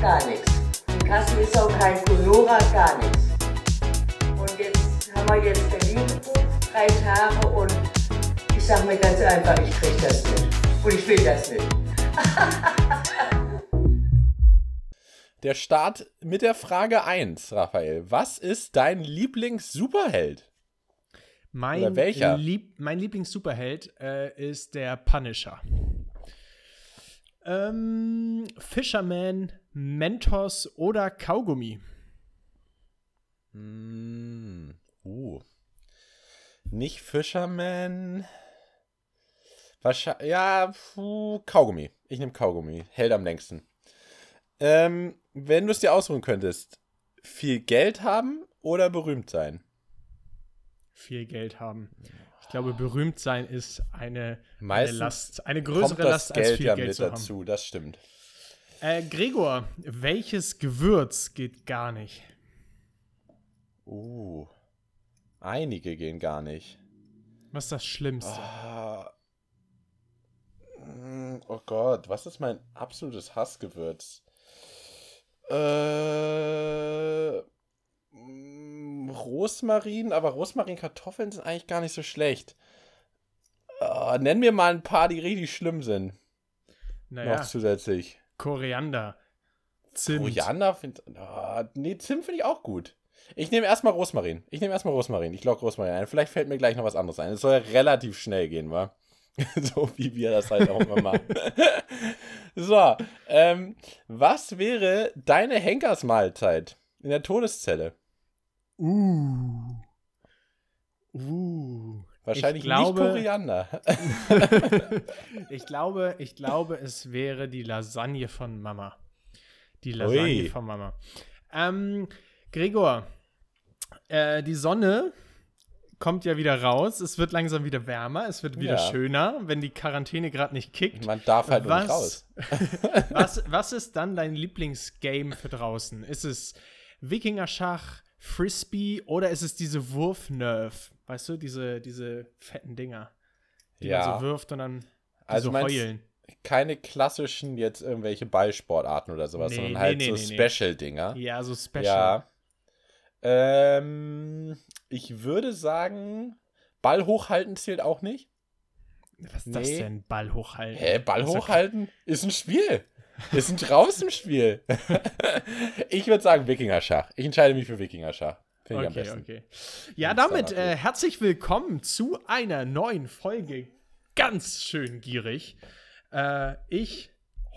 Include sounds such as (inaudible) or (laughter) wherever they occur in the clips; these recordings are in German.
gar nichts. In Kassel ist auch kein Kunora, gar nichts. Und jetzt haben wir jetzt Berlin gebucht, drei Tage und ich sag mir ganz einfach, ich krieg das nicht. Und ich will das nicht. (laughs) Der Start mit der Frage 1, Raphael. Was ist dein Lieblings-Superheld? Mein, Oder welcher? Lieb mein Lieblings-Superheld äh, ist der Punisher. Ähm, Fisherman, Mentos oder Kaugummi? Mm, uh. Nicht Fisherman. Wahrscheinlich. Ja, puh, Kaugummi. Ich nehme Kaugummi. Hält am längsten. Ähm, wenn du es dir ausruhen könntest, viel Geld haben oder berühmt sein? Viel Geld haben. Ich glaube, berühmt sein ist eine, eine Meistens Last, eine größere Last als Geld viel ja Geld mit zu haben. dazu, das stimmt. Äh, Gregor, welches Gewürz geht gar nicht? Uh. Einige gehen gar nicht. Was ist das Schlimmste? Ah. Oh Gott, was ist mein absolutes Hassgewürz? Äh, Rosmarin, aber Rosmarinkartoffeln sind eigentlich gar nicht so schlecht. Ah, nenn mir mal ein paar, die richtig schlimm sind. naja, Noch zusätzlich. Koriander, Zimt. Koriander find, ah, nee, Zimt finde ich auch gut. Ich nehme erstmal Rosmarin. Ich nehme erstmal Rosmarin. Ich logge Rosmarin ein. Vielleicht fällt mir gleich noch was anderes ein. Es soll ja relativ schnell gehen, wa? (laughs) so wie wir das halt auch immer machen. (laughs) so, ähm, was wäre deine Henkersmahlzeit in der Todeszelle? Uh. Uh. Wahrscheinlich Ich glaube- nicht Koriander. (laughs) ich glaube, ich glaube, es wäre die Lasagne von Mama. Die Lasagne Ui. von Mama. Ähm, Gregor, äh, die Sonne kommt ja wieder raus. Es wird langsam wieder wärmer. Es wird wieder Ja. schöner, wenn die Quarantäne gerade nicht kickt. Man darf halt nur nicht raus. (laughs) was, was ist dann dein Lieblingsgame für draußen? Ist es Wikinger-Schach, Frisbee oder ist es diese Wurfnerf? Weißt du, diese, diese fetten Dinger, die Ja. man so wirft und dann Also so heulen. Keine klassischen jetzt irgendwelche Ballsportarten oder sowas, Nee, sondern nee, halt nee, so. Special-Dinger. Ja, so Special. Ja. Ähm, ich würde sagen, Ball hochhalten zählt auch nicht. Was ist das denn? Ball hochhalten. Hä, Ball ja hochhalten ist ein Spiel. Ist ein Draußenspiel. (laughs) ich würde sagen Wikinger-Schach. Ich entscheide mich für Wikinger-Schach. Finde ich am Okay, besten. okay. Ja, damit äh, herzlich willkommen zu einer neuen Folge. Ganz schön gierig. Äh, ich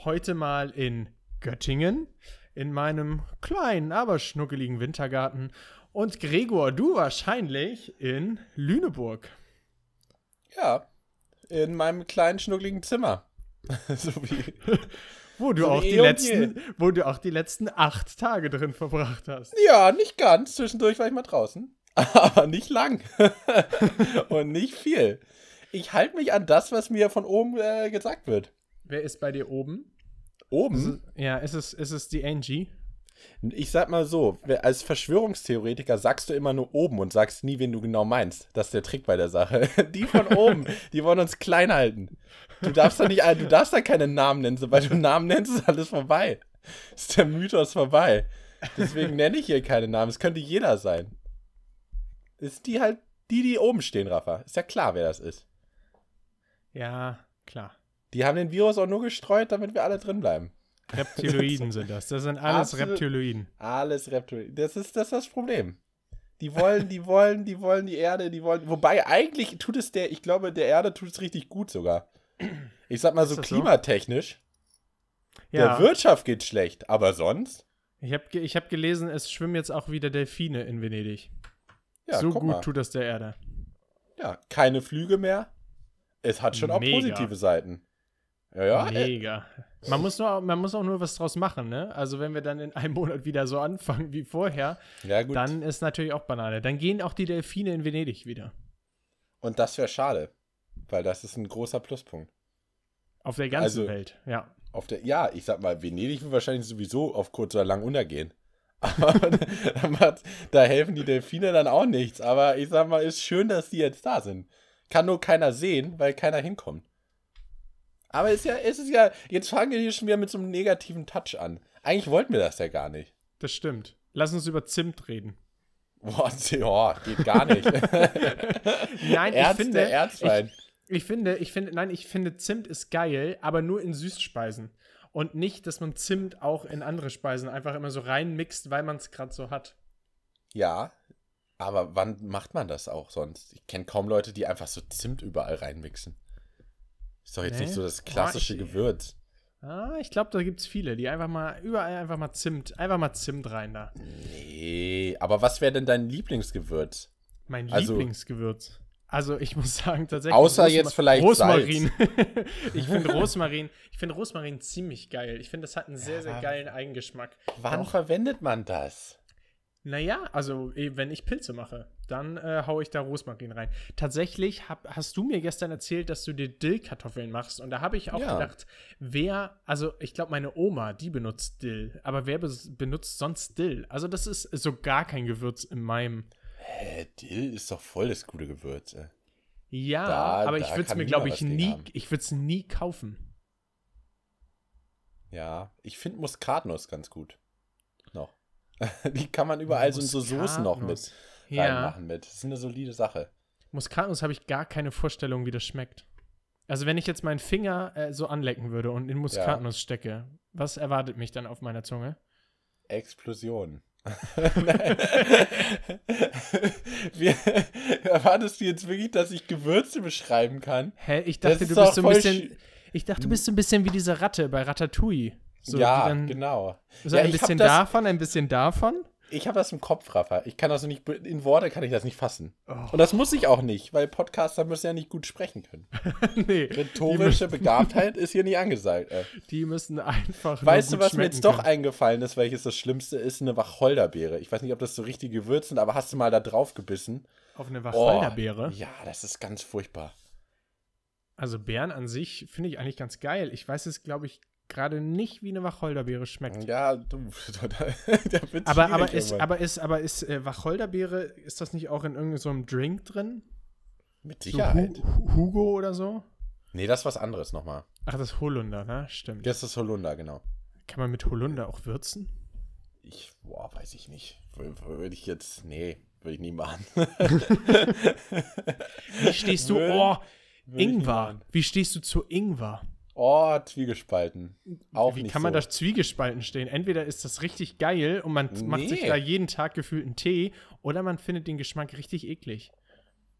heute mal in Göttingen in meinem kleinen, aber schnuckeligen Wintergarten. Und Gregor, du wahrscheinlich in Lüneburg. Ja, in meinem kleinen, schnuckligen Zimmer. (laughs) so wie. (laughs) Wo du, So auch die und letzten, wo du auch die letzten acht Tage drin verbracht hast. Ja, nicht ganz. Zwischendurch war ich mal draußen. (laughs) Aber nicht lang. (laughs) Und nicht viel. Ich halte mich an das, was mir von oben äh, gesagt wird. Wer ist bei dir oben? Oben? Ja, ist es, ist es die Angie? Ich sag mal so, als Verschwörungstheoretiker sagst du immer nur oben und sagst nie, wen du genau meinst. Das ist der Trick bei der Sache. (laughs) Die von oben, die wollen uns klein halten. Du darfst da nicht, du darfst da keine Namen nennen. Sobald du Namen nennst, ist alles vorbei. Ist der Mythos vorbei. Deswegen nenne ich hier keine Namen. Es könnte jeder sein. Ist die halt, die, die oben stehen, Rafa. Ist ja klar, wer das ist. Ja, klar. Die haben den Virus auch nur gestreut, damit wir alle drin bleiben. Reptiloiden sind das. Das sind alles Absolut. Reptiloiden. Alles Reptilien. Das ist, das ist das Problem. Die wollen, die wollen, die wollen die Erde, die wollen. Wobei eigentlich tut es der, ich glaube, der Erde tut es richtig gut sogar. Ich sag mal so das so? klimatechnisch. Ja, Der Wirtschaft geht schlecht, aber sonst. ich habe ich hab gelesen, es schwimmen jetzt auch wieder Delfine in Venedig. Ja, so gut mal. tut das der Erde. Ja, keine Flüge mehr. Es hat schon auch Mega. positive Seiten. Ja, ja. Mega. Man muss, nur, man muss auch nur was draus machen, ne? Also, wenn wir dann in einem Monat wieder so anfangen wie vorher, ja, dann ist natürlich auch Banane. Dann gehen auch die Delfine in Venedig wieder. Und das wäre schade. Weil das ist ein großer Pluspunkt. Auf der ganzen Also- Welt, ja. Auf der, ja, ich sag mal, Venedig wird wahrscheinlich sowieso auf kurz oder lang untergehen. (laughs) Aber da, macht, da helfen die Delfine dann auch nichts. Aber ich sag mal, ist schön, dass die jetzt da sind. Kann nur keiner sehen, weil keiner hinkommt. Aber ist ja, ist es ja, jetzt fangen wir hier schon wieder mit so einem negativen Touch an. Eigentlich wollten wir das ja gar nicht. Das stimmt. Lass uns über Zimt reden. Boah, (laughs) oh, geht gar nicht. (laughs) Nein, Erz, ich finde. Erzfeind. Ich, ich finde, ich finde, nein, ich finde Zimt ist geil, aber nur in Süßspeisen. Und nicht, dass man Zimt auch in andere Speisen einfach immer so reinmixt, weil man es gerade so hat. Ja, aber wann macht man das auch sonst? Ich kenne kaum Leute, die einfach so Zimt überall reinmixen. Ist doch jetzt Nee? nicht so das Boah, klassische ich- Gewürz. Ah, ich glaube, da gibt es viele, die einfach mal, überall einfach mal Zimt, einfach mal Zimt rein da. Nee, aber was wäre denn dein Lieblingsgewürz? Mein Also- Lieblingsgewürz. Also ich muss sagen, tatsächlich. Außer Rosma- jetzt vielleicht Rosmarin. (laughs) ich finde Rosmarin, ich finde Rosmarin ziemlich geil. Ich finde, das hat einen sehr, sehr Ja. geilen Eigengeschmack. Wann Auch- verwendet man das? Naja, also eh, wenn ich Pilze mache, dann äh, haue ich da Rosmarin rein. Tatsächlich hab, hast du mir gestern erzählt, dass du dir Dillkartoffeln machst. Und da habe ich auch Ja. gedacht, wer, also ich glaube, meine Oma, die benutzt Dill. Aber wer bes- benutzt sonst Dill? Also das ist so gar kein Gewürz in meinem. Hä, Dill ist doch voll das gute Gewürz. Ey. Ja, Da- aber da ich würde es mir, glaube ich, nie, haben. ich würde es nie kaufen. Ja, ich finde Muskatnuss ganz gut. (laughs) Die kann man überall so in so Soßen noch mit. Ja, reinmachen mit. Das ist eine solide Sache. Muskatnuss habe ich gar keine Vorstellung, wie das schmeckt. Also wenn ich jetzt meinen Finger äh, so anlecken würde und in Muskatnuss stecke, was erwartet mich dann auf meiner Zunge? Explosion. (laughs) Wie, (laughs) erwartest du jetzt wirklich, dass ich Gewürze beschreiben kann? Hä, ich dachte, du bist so ein bisschen. sch- Ich dachte, du bist so ein bisschen wie diese Ratte bei Ratatouille. So, ja, dann, genau. So Ja, ein bisschen davon, ein bisschen davon. Ich habe das im Kopf, Rafa. Ich kann das nicht, in Worte kann ich das nicht fassen. Oh. Und das muss ich auch nicht, weil Podcaster müssen ja nicht gut sprechen können. (laughs) nee, Rhetorische Begabtheit ist hier nicht angesagt. Ey. die müssen einfach. Weißt du, was mir jetzt schmecken doch können. eingefallen ist, welches das Schlimmste ist? Eine Wacholderbeere. Ich weiß nicht, ob das so richtige Gewürze sind, aber hast du mal da drauf gebissen? Auf eine Oh, Wacholderbeere. Ja, das ist ganz furchtbar. Also Beeren an sich finde ich eigentlich ganz geil. Ich weiß es, glaube ich, gerade nicht, wie eine Wacholderbeere schmeckt. Ja, du, (laughs) der wird Aber, aber, ist, aber ist, aber ist äh, Wacholderbeere, ist das nicht auch in irgendeinem so Drink drin? Mit So Sicherheit. Hu Hugo oder so? Nee, das ist was anderes nochmal. Ach, das ist Holunder, ne? Stimmt. Das ist Holunder, genau. Kann man mit Holunder auch würzen? Ich, boah, weiß ich nicht. Wür- Würde ich jetzt, nee, würde ich nie machen. (laughs) Wie stehst du? Oh, Ingwer. Wie stehst du zu Ingwer? Oh, Zwiegespalten. Auch Wie nicht kann man so. da zwiegespalten stehen? Entweder ist das richtig geil und man macht sich Nee. da jeden Tag gefühlt einen Tee oder man findet den Geschmack richtig eklig.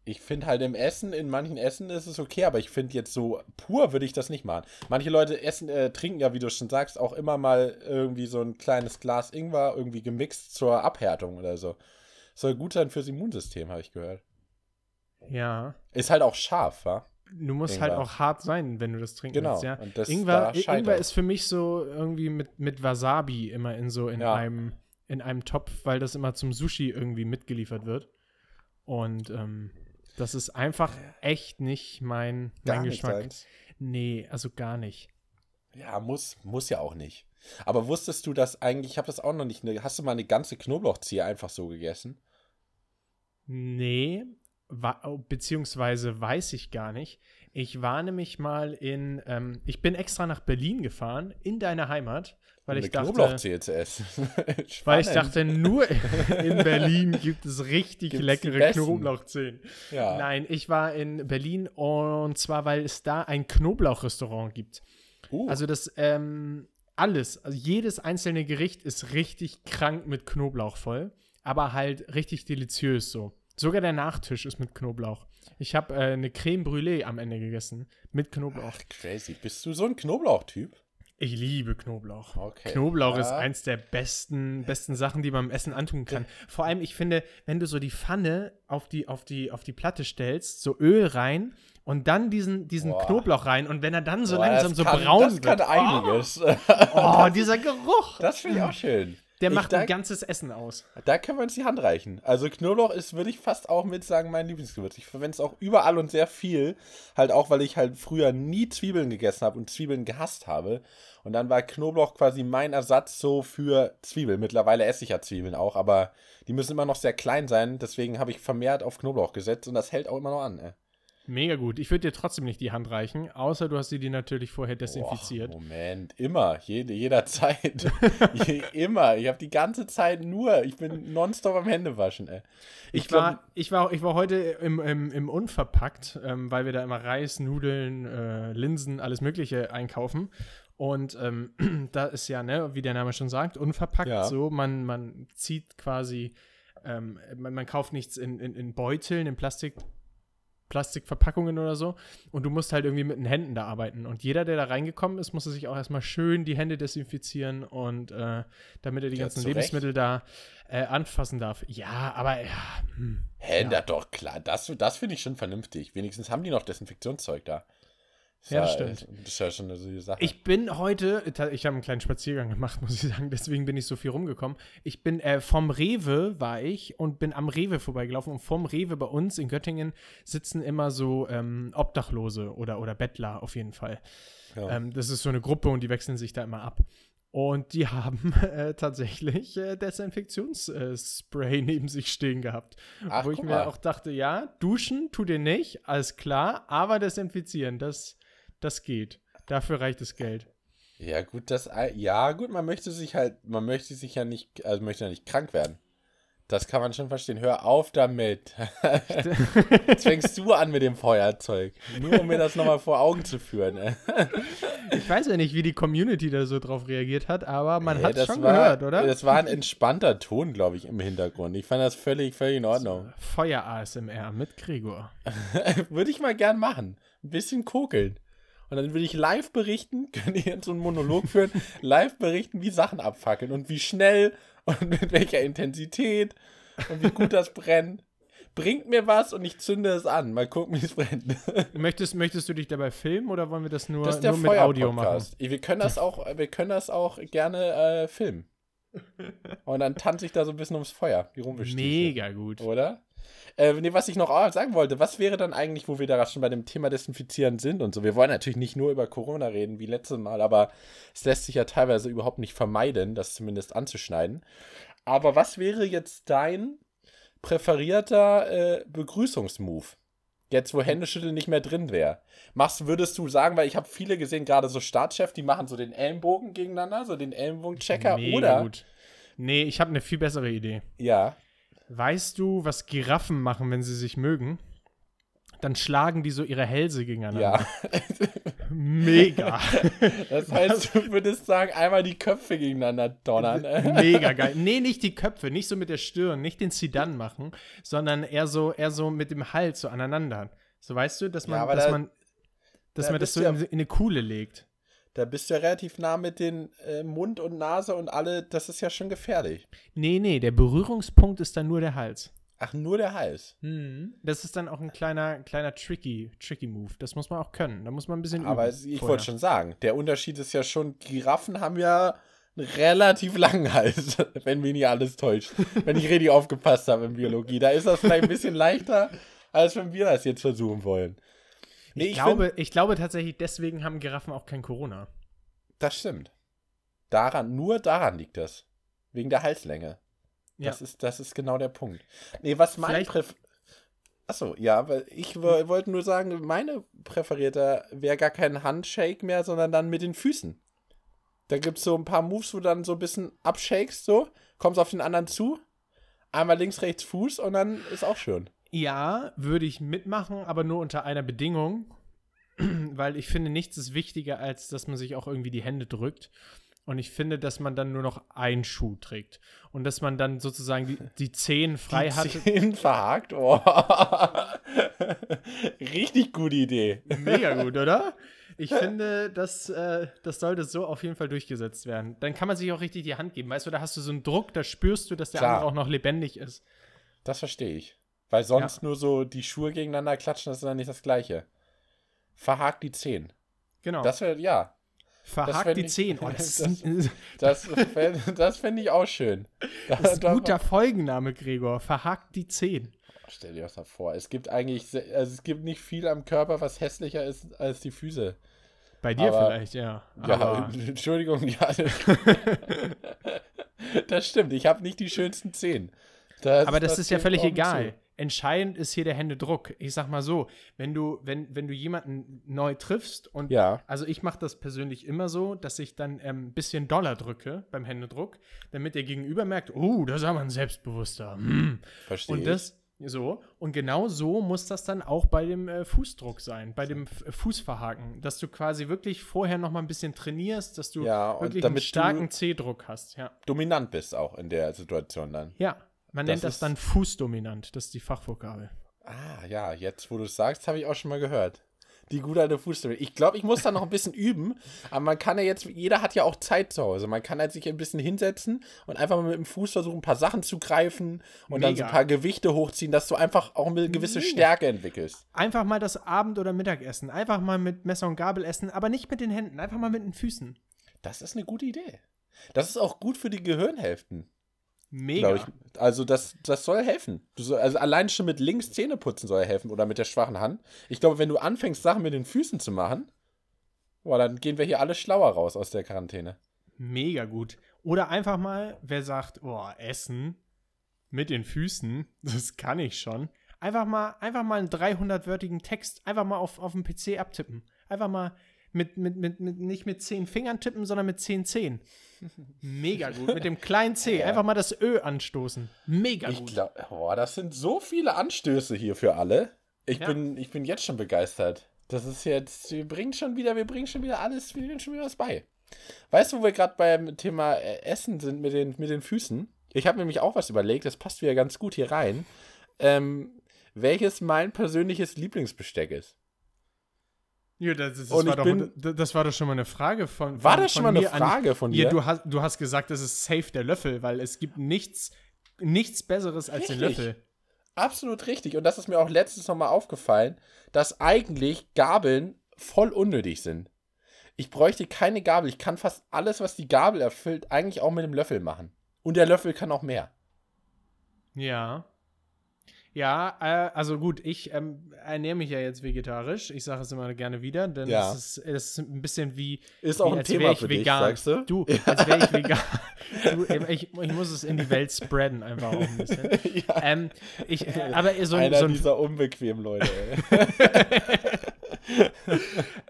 Ich finde halt im Essen, in manchen Essen ist es okay, aber ich finde jetzt so pur würde ich das nicht machen. Manche Leute essen, äh, trinken ja, wie du schon sagst, auch immer mal irgendwie so ein kleines Glas Ingwer irgendwie gemixt zur Abhärtung oder so. Soll gut sein fürs Immunsystem, habe ich gehört. Ja. Ist halt auch scharf, wa? Du musst Ingwer. halt auch hart sein, wenn du das trinken Genau. willst, ja. Und das- Ingwer. Ingwer ist für mich so irgendwie mit, mit Wasabi immer in so in Ja. einem in einem Topf, weil das immer zum Sushi irgendwie mitgeliefert wird. Und ähm, das ist einfach echt nicht mein, mein nicht Geschmack. deins. Nee, also gar nicht. Ja, muss, muss ja auch nicht. Aber wusstest du, dass eigentlich, ich habe das auch noch nicht, ne, hast du mal eine ganze Knoblauchzehe einfach so gegessen? Nee, beziehungsweise weiß ich gar nicht. Ich war nämlich mal in, ähm, ich bin extra nach Berlin gefahren, in deine Heimat, weil eine ich dachte, essen. (laughs) weil ich dachte, nur in Berlin gibt es richtig Gibt's leckere. Knoblauchzehen. ja. Nein, ich war in Berlin und zwar, weil es da ein Knoblauchrestaurant gibt. Uh, Also das, ähm, alles, also jedes einzelne Gericht ist richtig krank mit Knoblauch voll, aber halt richtig deliziös so. Sogar der Nachtisch ist mit Knoblauch. Ich habe äh, eine Creme Brûlée am Ende gegessen mit Knoblauch. Ach, crazy. Bist du so ein Knoblauchtyp? Ich liebe Knoblauch. Okay. Knoblauch ist Ja. eins der besten, besten Sachen, die man im Essen antun kann. Vor allem, ich finde, wenn du so die Pfanne auf die, auf die, auf die Platte stellst, so Öl rein und dann diesen, diesen Boah. Knoblauch rein und wenn er dann so Boah, langsam das so kann, braun Das wird. kann einiges. Oh, dieser Geruch. Das finde ich auch schön. Der Ich macht da, ein ganzes Essen aus. da können wir uns die Hand reichen. Also Knoblauch ist, würde ich fast auch mit sagen, mein Lieblingsgewürz. Ich verwende es auch überall und sehr viel. Halt auch, weil ich halt früher nie Zwiebeln gegessen habe und Zwiebeln gehasst habe. Und dann war Knoblauch quasi mein Ersatz so für Zwiebeln. Mittlerweile esse ich ja Zwiebeln auch, aber die müssen immer noch sehr klein sein. Deswegen habe ich vermehrt auf Knoblauch gesetzt und das hält auch immer noch an. Ey. Mega gut. Ich würde dir trotzdem nicht die Hand reichen, außer du hast sie dir natürlich vorher desinfiziert. Boah, Moment, immer, jede, jederzeit. (laughs) Je, immer. Ich habe die ganze Zeit nur, ich bin nonstop am Händewaschen, ey. Ich, ich, war, ich, war, ich war heute im, im, im Unverpackt, ähm, weil wir da immer Reis, Nudeln, äh, Linsen, alles Mögliche einkaufen. Und ähm, (clears throat) da ist ja, ne, wie der Name schon sagt, unverpackt ja. so. Man, man zieht quasi, ähm, man, man, kauft nichts in, in, in Beuteln, in Plastik. Plastikverpackungen oder so. Und du musst halt irgendwie mit den Händen da arbeiten. Und jeder, der da reingekommen ist, musste sich auch erstmal schön die Hände desinfizieren und äh, damit er die ja, ganzen Lebensmittel da äh, anfassen darf. Ja, aber ja. Hm, Hä, ja. doch, klar. Das, das finde ich schon vernünftig. Wenigstens haben die noch Desinfektionszeug da. Ja, das stimmt. Das ist ja schon eine Sache. Ich bin heute, ich habe einen kleinen Spaziergang gemacht, (laughs) muss ich sagen, deswegen bin ich so viel rumgekommen. Ich bin äh, vom Rewe war ich und bin am Rewe vorbeigelaufen und vom Rewe bei uns in Göttingen sitzen immer so ähm, Obdachlose oder, oder Bettler auf jeden Fall. Ja. Ähm, das ist so eine Gruppe und die wechseln sich da immer ab. Und die (laughs) haben äh, tatsächlich äh, Desinfektionsspray neben sich stehen gehabt. Ach, wo ich mir auch dachte, ja, duschen tut ihr nicht, alles klar, aber desinfizieren, das das geht. Dafür reicht das Geld. Ja, gut, das ja, gut, man möchte sich halt, man möchte sich ja nicht, also möchte ja nicht krank werden. Das kann man schon verstehen. Hör auf damit. (laughs) Jetzt fängst du an mit dem Feuerzeug. Nur um mir das nochmal vor Augen zu führen. ich weiß ja nicht, wie die Community da so drauf reagiert hat, aber man ja, hat es schon war, gehört, oder? Das war ein entspannter Ton, glaube ich, im Hintergrund. Ich fand das völlig, völlig in Ordnung. Feuer-ASMR mit Gregor. (laughs) Würde ich mal gern machen. Ein bisschen kokeln. Und dann würde ich live berichten, (laughs) könnt ihr jetzt so einen Monolog führen, live berichten, wie Sachen abfackeln und wie schnell und mit welcher Intensität und wie gut das brennt. Bringt mir was und ich zünde es an. Mal gucken, wie es brennt. (laughs) Möchtest, möchtest du dich dabei filmen oder wollen wir das nur, das nur mit Audio machen? Wir können das auch, wir können das auch gerne äh, filmen. (laughs) Und dann tanze ich da so ein bisschen ums Feuer. Wie Mega gut. Oder? Äh, nee, was ich noch sagen wollte, was wäre dann eigentlich, wo wir da schon bei dem Thema Desinfizieren sind und so? Wir wollen natürlich nicht nur über Corona reden, wie letztes Mal, aber es lässt sich ja teilweise überhaupt nicht vermeiden, das zumindest anzuschneiden. Aber was wäre jetzt dein präferierter äh, Begrüßungsmove? Jetzt, wo Händeschütteln nicht mehr drin wäre. Machst, würdest du sagen, weil ich habe viele gesehen, gerade so Startchef, die machen so den Ellenbogen gegeneinander, so den Ellenbogenchecker, oder? Gut. Nee, ich habe eine viel bessere Idee. Ja. Weißt du, was Giraffen machen, wenn sie sich mögen? Dann schlagen die so ihre Hälse gegeneinander. Ja. (laughs) Mega. Das heißt, du würdest sagen, einmal die Köpfe gegeneinander donnern. Mega geil. Nee, nicht die Köpfe, nicht so mit der Stirn, nicht den Zidan machen, sondern eher so, eher so mit dem Hals so aneinander. So weißt du, dass man, ja, dass da, man, dass da man das so in, in eine Kuhle legt. Da bist du ja relativ nah mit den äh, Mund und Nase und alle, das ist ja schon gefährlich. Nee, nee, der Berührungspunkt ist dann nur der Hals. Ach, nur der Hals. Mhm. Das ist dann auch ein kleiner, kleiner tricky, tricky Move. Das muss man auch können. Da muss man ein bisschen Aber üben ich wollte schon sagen, der Unterschied ist ja schon, Giraffen haben ja einen relativ langen Hals, (laughs) wenn mich nicht alles täuscht. wenn ich richtig aufgepasst habe in Biologie. Da ist das vielleicht ein bisschen leichter, als wenn wir das jetzt versuchen wollen. Nee, ich, ich, glaube, find, ich glaube tatsächlich, deswegen haben Giraffen auch kein Corona. Das stimmt. Daran, nur daran liegt das. Wegen der Halslänge. Ja. Das, ist, das ist genau der Punkt. Nee, was mein Präf Achso, ja, weil ich wollte nur sagen, meine präferierte wäre gar kein Handshake mehr, sondern dann mit den Füßen. Da gibt es so ein paar Moves, wo du dann so ein bisschen abshakest, so, kommst auf den anderen zu, einmal links, rechts Fuß und dann ist auch schön. Ja, würde ich mitmachen, aber nur unter einer Bedingung. (clears throat) Weil ich finde, nichts ist wichtiger, als dass man sich auch irgendwie die Hände drückt. Und ich finde, dass man dann nur noch einen Schuh trägt. Und dass man dann sozusagen die, die Zehen frei die hat. Zehen (laughs) verhakt? Oh. (laughs) Richtig gute Idee. Mega (laughs) gut, oder? Ich finde, das, äh, das sollte so auf jeden Fall durchgesetzt werden. Dann kann man sich auch richtig die Hand geben. Weißt du, da hast du so einen Druck, da spürst du, dass der Klar. andere auch noch lebendig ist. Das verstehe ich. Weil sonst ja. nur so die Schuhe gegeneinander klatschen, das ist dann nicht das Gleiche. Verhakt die Zehen. Genau. Das wäre, ja. Verhakt die Zehen. (laughs) Oh, das das, (laughs) das, das fände ich auch schön. (laughs) Das ist ein guter Folgenname, Gregor. Verhakt die Zehen. Stell dir das mal vor. Es gibt eigentlich, also es gibt nicht viel am Körper, was hässlicher ist als die Füße. Bei dir Aber, vielleicht, ja. Ja, Aber Entschuldigung, ja. das stimmt. Ich habe nicht die schönsten Zehen. Das, Aber das ist ja völlig egal. Entscheidend ist hier der Händedruck. Ich sag mal so, wenn du, wenn, wenn du jemanden neu triffst und Ja. also ich mache das persönlich immer so, dass ich dann ähm, ein bisschen doller drücke beim Händedruck, damit der Gegenüber merkt, oh, da ist aber ein Selbstbewusster. Hm. Verstehe. Und das so und genau so muss das dann auch bei dem äh, Fußdruck sein, bei dem F Fußverhaken, dass du quasi wirklich vorher noch mal ein bisschen trainierst, dass du Ja, wirklich einen starken C-Druck hast. Ja, dominant bist auch in der Situation dann. ja. Man Das nennt das dann Fußdominant. Das ist die Fachvokabel. Ah, ja, jetzt, wo du es sagst, habe ich auch schon mal gehört. Die gute alte Fußstelle. Ich glaube, ich muss da noch ein bisschen üben, aber man kann ja jetzt, jeder hat ja auch Zeit zu Hause. Man kann halt sich ein bisschen hinsetzen und einfach mal mit dem Fuß versuchen, ein paar Sachen zu greifen und dann so ein Mega. paar Gewichte hochziehen, dass du einfach auch eine gewisse Stärke entwickelst. Einfach mal das Abend- oder Mittagessen. Einfach mal mit Messer und Gabel essen, aber nicht mit den Händen. Einfach mal mit den Füßen. Das ist eine gute Idee. Das ist auch gut für die Gehirnhälften, Mega. ich. Also das, das soll helfen. Soll, also allein schon mit links Zähne putzen soll helfen oder mit der schwachen Hand. Ich glaube, wenn du anfängst, Sachen mit den Füßen zu machen, boah, dann gehen wir hier alle schlauer raus aus der Quarantäne. Mega gut. Oder einfach mal, wer sagt, oh, Essen mit den Füßen, (laughs) das kann ich schon. Einfach mal, einfach mal einen 300-wörtigen Text einfach mal auf, auf dem PC abtippen. Einfach mal mit, mit, mit, mit, nicht mit zehn Fingern tippen, sondern mit zehn Zehen. (laughs) Mega gut. Mit dem kleinen C. Einfach mal das Ö anstoßen. Mega Ich gut. glaube, boah, das sind so viele Anstöße hier für alle. Ich, Ja. bin, ich bin jetzt schon begeistert. Das ist jetzt, wir bringen schon wieder, wir bringen schon wieder alles, wir bringen schon wieder was bei. Weißt du, wo wir gerade beim Thema äh, Essen sind mit den, mit den Füßen? Ich habe nämlich auch was überlegt, das passt wieder ganz gut hier rein. Ähm, welches mein persönliches Lieblingsbesteck ist. Ja, das, das, Und war doch, bin- das das war doch schon mal eine Frage von. War von, das schon mal eine mir an- Frage von dir? Ja, du hast, du hast gesagt, das ist safe der Löffel, weil es gibt nichts, nichts Besseres als den Richtig. Löffel. Absolut richtig. Und das ist mir auch letztens nochmal aufgefallen, dass eigentlich Gabeln voll unnötig sind. Ich bräuchte keine Gabel. Ich kann fast alles, was die Gabel erfüllt, eigentlich auch mit dem Löffel machen. Und der Löffel kann auch mehr. Ja. Ja, äh, also gut, ich ähm, ernähre mich ja jetzt vegetarisch. Ich sage es immer gerne wieder, denn Ja. es, ist, es ist ein bisschen wie. Ist auch wie, ein als Thema für dich, vegan. sagst du? Du, als wäre ich vegan. (laughs) du, ähm, ich, ich muss es in die Welt spreaden, einfach auch ein bisschen. (laughs) ja. Ähm, ich, äh, aber so, ein- Einer so ein dieser unbequemen Leute. Ey.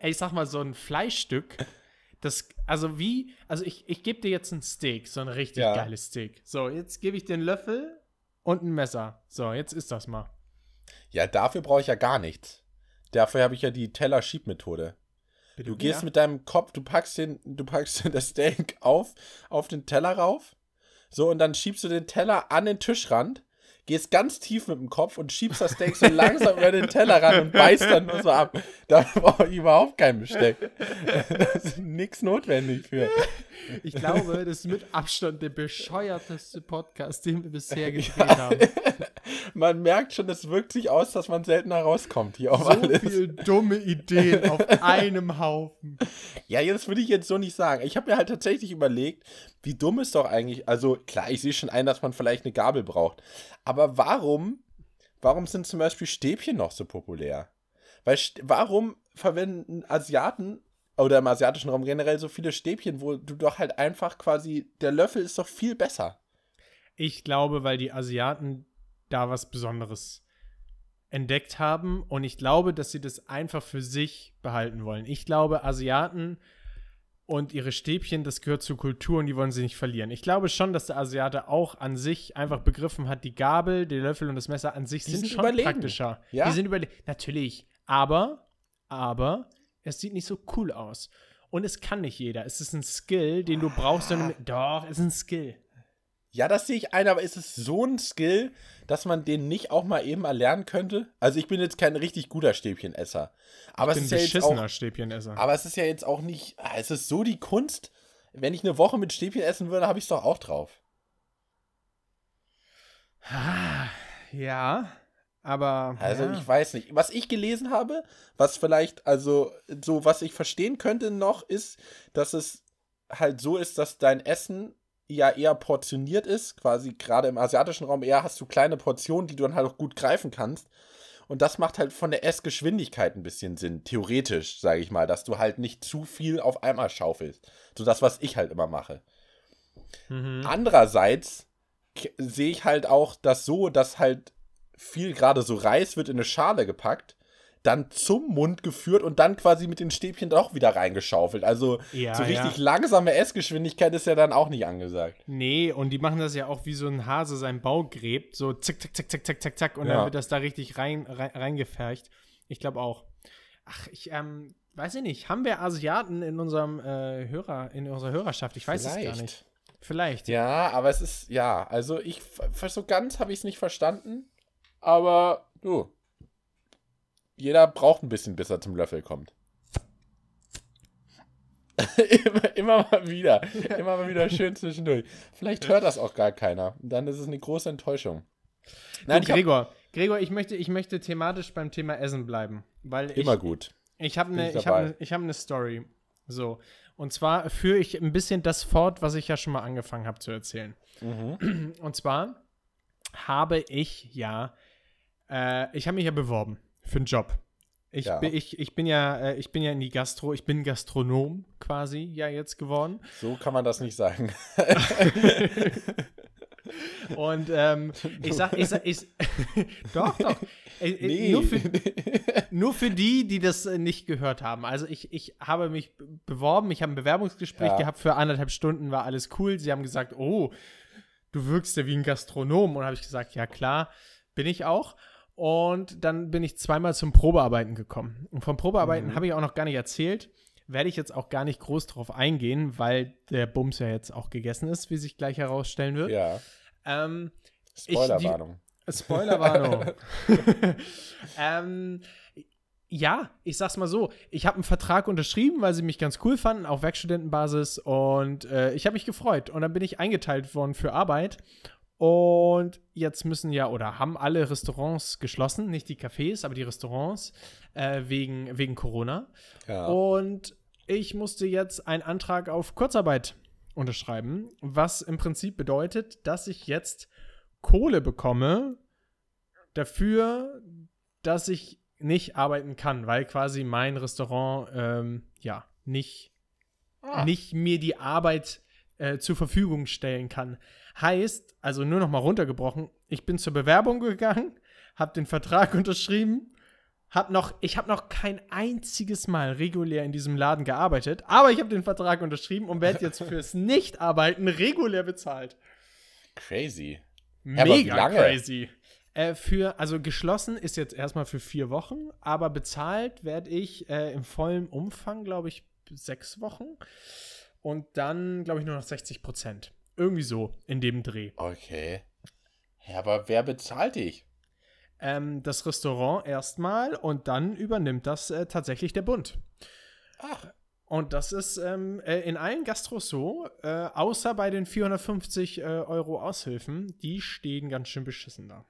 Ey, (laughs) ich sag mal, so ein Fleischstück, das, also wie, also ich, ich gebe dir jetzt ein Steak, so ein richtig Ja. geiles Steak. So, jetzt gebe ich einen Löffel und ein Messer. So, jetzt ist das mal. ja, dafür brauche ich ja gar nichts. Dafür habe ich ja die Teller-Schieb-Methode. Du gehst mit deinem Kopf, du packst den, du packst (laughs) das Steak auf, auf den Teller rauf. So, und dann schiebst du den Teller an den Tischrand, gehst ganz tief mit dem Kopf und schiebst das Steak so langsam über den Teller ran und beißt dann nur so ab. Da brauche ich überhaupt kein Besteck. Da ist nichts notwendig für. Ich glaube, das ist mit Abstand der bescheuerteste Podcast, den wir bisher (laughs) gedreht haben. Man merkt schon, es wirkt sich aus, dass man seltener rauskommt hier auf So alles. viele dumme Ideen auf (laughs) einem Haufen. Ja, das würde ich jetzt so nicht sagen. Ich habe mir halt tatsächlich überlegt, wie dumm ist doch eigentlich, also klar, ich sehe schon ein, dass man vielleicht eine Gabel braucht. Aber warum, warum sind zum Beispiel Stäbchen noch so populär? Weil, warum verwenden Asiaten oder im asiatischen Raum generell so viele Stäbchen, wo du doch halt einfach quasi, der Löffel ist doch viel besser. Ich glaube, weil die Asiaten da was Besonderes entdeckt haben und ich glaube, dass sie das einfach für sich behalten wollen. Ich glaube, Asiaten und ihre Stäbchen, das gehört zur Kultur und die wollen sie nicht verlieren. Ich glaube schon, dass der Asiate auch an sich einfach begriffen hat, die Gabel, der Löffel und das Messer an sich sind, sind schon überlegen. praktischer. Ja. Die sind überlegen. Natürlich. Aber, aber, es sieht nicht so cool aus. Und es kann nicht jeder. Es ist ein Skill, den du brauchst. Wenn du mit, doch, es ist ein Skill. Ja, das sehe ich ein, aber ist es so ein Skill, dass man den nicht auch mal eben erlernen könnte? Also ich bin jetzt kein richtig guter Stäbchenesser. Aber Ich es bin ist ja jetzt beschissener auch, Stäbchenesser. Aber es ist ja jetzt auch nicht. ah, Es ist so die Kunst. Wenn ich eine Woche mit Stäbchen essen würde, habe ich es doch auch drauf. Ah, ja, aber. Also ja. ich weiß nicht. Was ich gelesen habe, was vielleicht, also so, was ich verstehen könnte noch, ist, dass es halt so ist, dass dein Essen ja eher portioniert ist. Quasi gerade im asiatischen Raum eher hast du kleine Portionen, die du dann halt auch gut greifen kannst. Und das macht halt von der Essgeschwindigkeit ein bisschen Sinn, theoretisch, sage ich mal, dass du halt nicht zu viel auf einmal schaufelst. So das, was ich halt immer mache. Mhm. Andererseits sehe ich halt auch das so, dass halt viel gerade so Reis wird in eine Schale gepackt, dann zum Mund geführt und dann quasi mit den Stäbchen doch wieder reingeschaufelt. Also Ja, so richtig ja. langsame Essgeschwindigkeit ist ja dann auch nicht angesagt. Nee, und die machen das ja auch wie so ein Hase seinen Bau gräbt. So zack, zack, zack, zack, zack, zack, zack. Und Ja. dann wird das da richtig rein, rein, reingefercht. Ich glaube auch. Ach, ich, ähm, weiß ich nicht. Haben wir Asiaten in unserem äh, Hörer, in unserer Hörerschaft? Ich weiß es gar Vielleicht. nicht. Vielleicht. Ja, aber es ist, ja, also ich, so ganz habe ich es nicht verstanden, aber du, jeder braucht ein bisschen, bis er zum Löffel kommt. (laughs) immer, immer mal wieder, immer mal wieder schön zwischendurch. Vielleicht hört das auch gar keiner. Dann ist es eine große Enttäuschung. Nein, Gut, ich hab, Gregor, Gregor, ich möchte, ich möchte thematisch beim Thema Essen bleiben. Weil ich, immer gut. Ich habe eine ich ich hab ne, ich hab ne Story. So. Und zwar führe ich ein bisschen das fort, was ich ja schon mal angefangen habe zu erzählen. Mhm. Und zwar habe ich ja, äh, ich habe mich ja beworben für einen Job. Ich, Ja. bin, ich, ich bin ja, äh, ich bin ja in die Gastro, ich bin Gastronom quasi ja jetzt geworden. So kann man das nicht sagen. (laughs) Und ähm, ich sag, ich sag, ich, (laughs) doch, doch. Äh, äh, Nur, für, (laughs) nur für die, die das nicht gehört haben. Also ich, ich habe mich beworben, ich habe ein Bewerbungsgespräch Ja. gehabt für anderthalb Stunden, war alles cool. Sie haben gesagt, oh, du wirkst ja wie ein Gastronom. Und habe ich gesagt, ja klar, bin ich auch. Und dann bin ich zweimal zum Probearbeiten gekommen. Und vom Probearbeiten Mhm. habe ich auch noch gar nicht erzählt. Werde ich jetzt auch gar nicht groß drauf eingehen, weil der Bums ja jetzt auch gegessen ist, wie sich gleich herausstellen wird. ja, Ähm, Spoilerwarnung. Spoilerwarnung. (laughs) (laughs) ähm, ja, ich sag's mal so. Ich habe einen Vertrag unterschrieben, weil sie mich ganz cool fanden, auf Werkstudentenbasis. Und äh, ich habe mich gefreut. Und dann bin ich eingeteilt worden für Arbeit. Und jetzt müssen ja, oder haben alle Restaurants geschlossen, nicht die Cafés, aber die Restaurants, äh, wegen, wegen Corona. Ja. Und ich musste jetzt einen Antrag auf Kurzarbeit unterschreiben, was im Prinzip bedeutet, dass ich jetzt Kohle bekomme dafür, dass ich nicht arbeiten kann, weil quasi mein Restaurant ähm, ja nicht, Ah. nicht mir die Arbeit äh, zur Verfügung stellen kann. Heißt, also nur noch mal runtergebrochen, ich bin zur Bewerbung gegangen, habe den Vertrag (laughs) unterschrieben, hab noch, ich habe noch kein einziges Mal regulär in diesem Laden gearbeitet, aber ich habe den Vertrag unterschrieben und werde jetzt (laughs) fürs Nichtarbeiten regulär bezahlt. Crazy. Mega crazy. Äh, für, also geschlossen ist jetzt erstmal für vier Wochen, aber bezahlt werde ich äh, im vollen Umfang, glaube ich, sechs Wochen. Und dann, glaube ich, nur noch 60 Prozent. Irgendwie so in dem Dreh. Okay. Ja, aber wer bezahlt dich? Ähm, das Restaurant erstmal und dann übernimmt das äh, tatsächlich der Bund. Ach, Und das ist ähm, äh, in allen Gastros so, äh, außer bei den 450 äh, Euro Aushilfen, die stehen ganz schön beschissen da.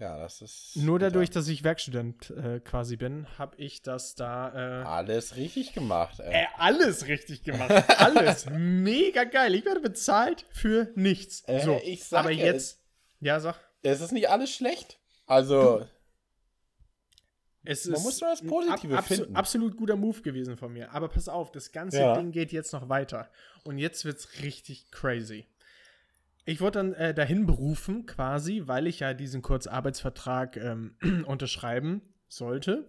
Ja, das ist. Nur dadurch, dass ich Werkstudent äh, quasi bin, habe ich das da äh, Alles richtig gemacht, ey. äh, alles richtig gemacht. (laughs) Alles. Mega geil. Ich werde bezahlt für nichts. Äh, so, ich sag aber ja, jetzt, ja, sag. Es ist nicht alles schlecht. Also, Es Man ist muss nur das Positive abso- finden. Absolut guter Move gewesen von mir. Aber pass auf, das ganze Ja. Ding geht jetzt noch weiter. Und jetzt wird's richtig crazy. Ich wurde dann äh, dahin berufen, quasi, weil ich ja diesen Kurzarbeitsvertrag ähm, (clears throat) unterschreiben sollte.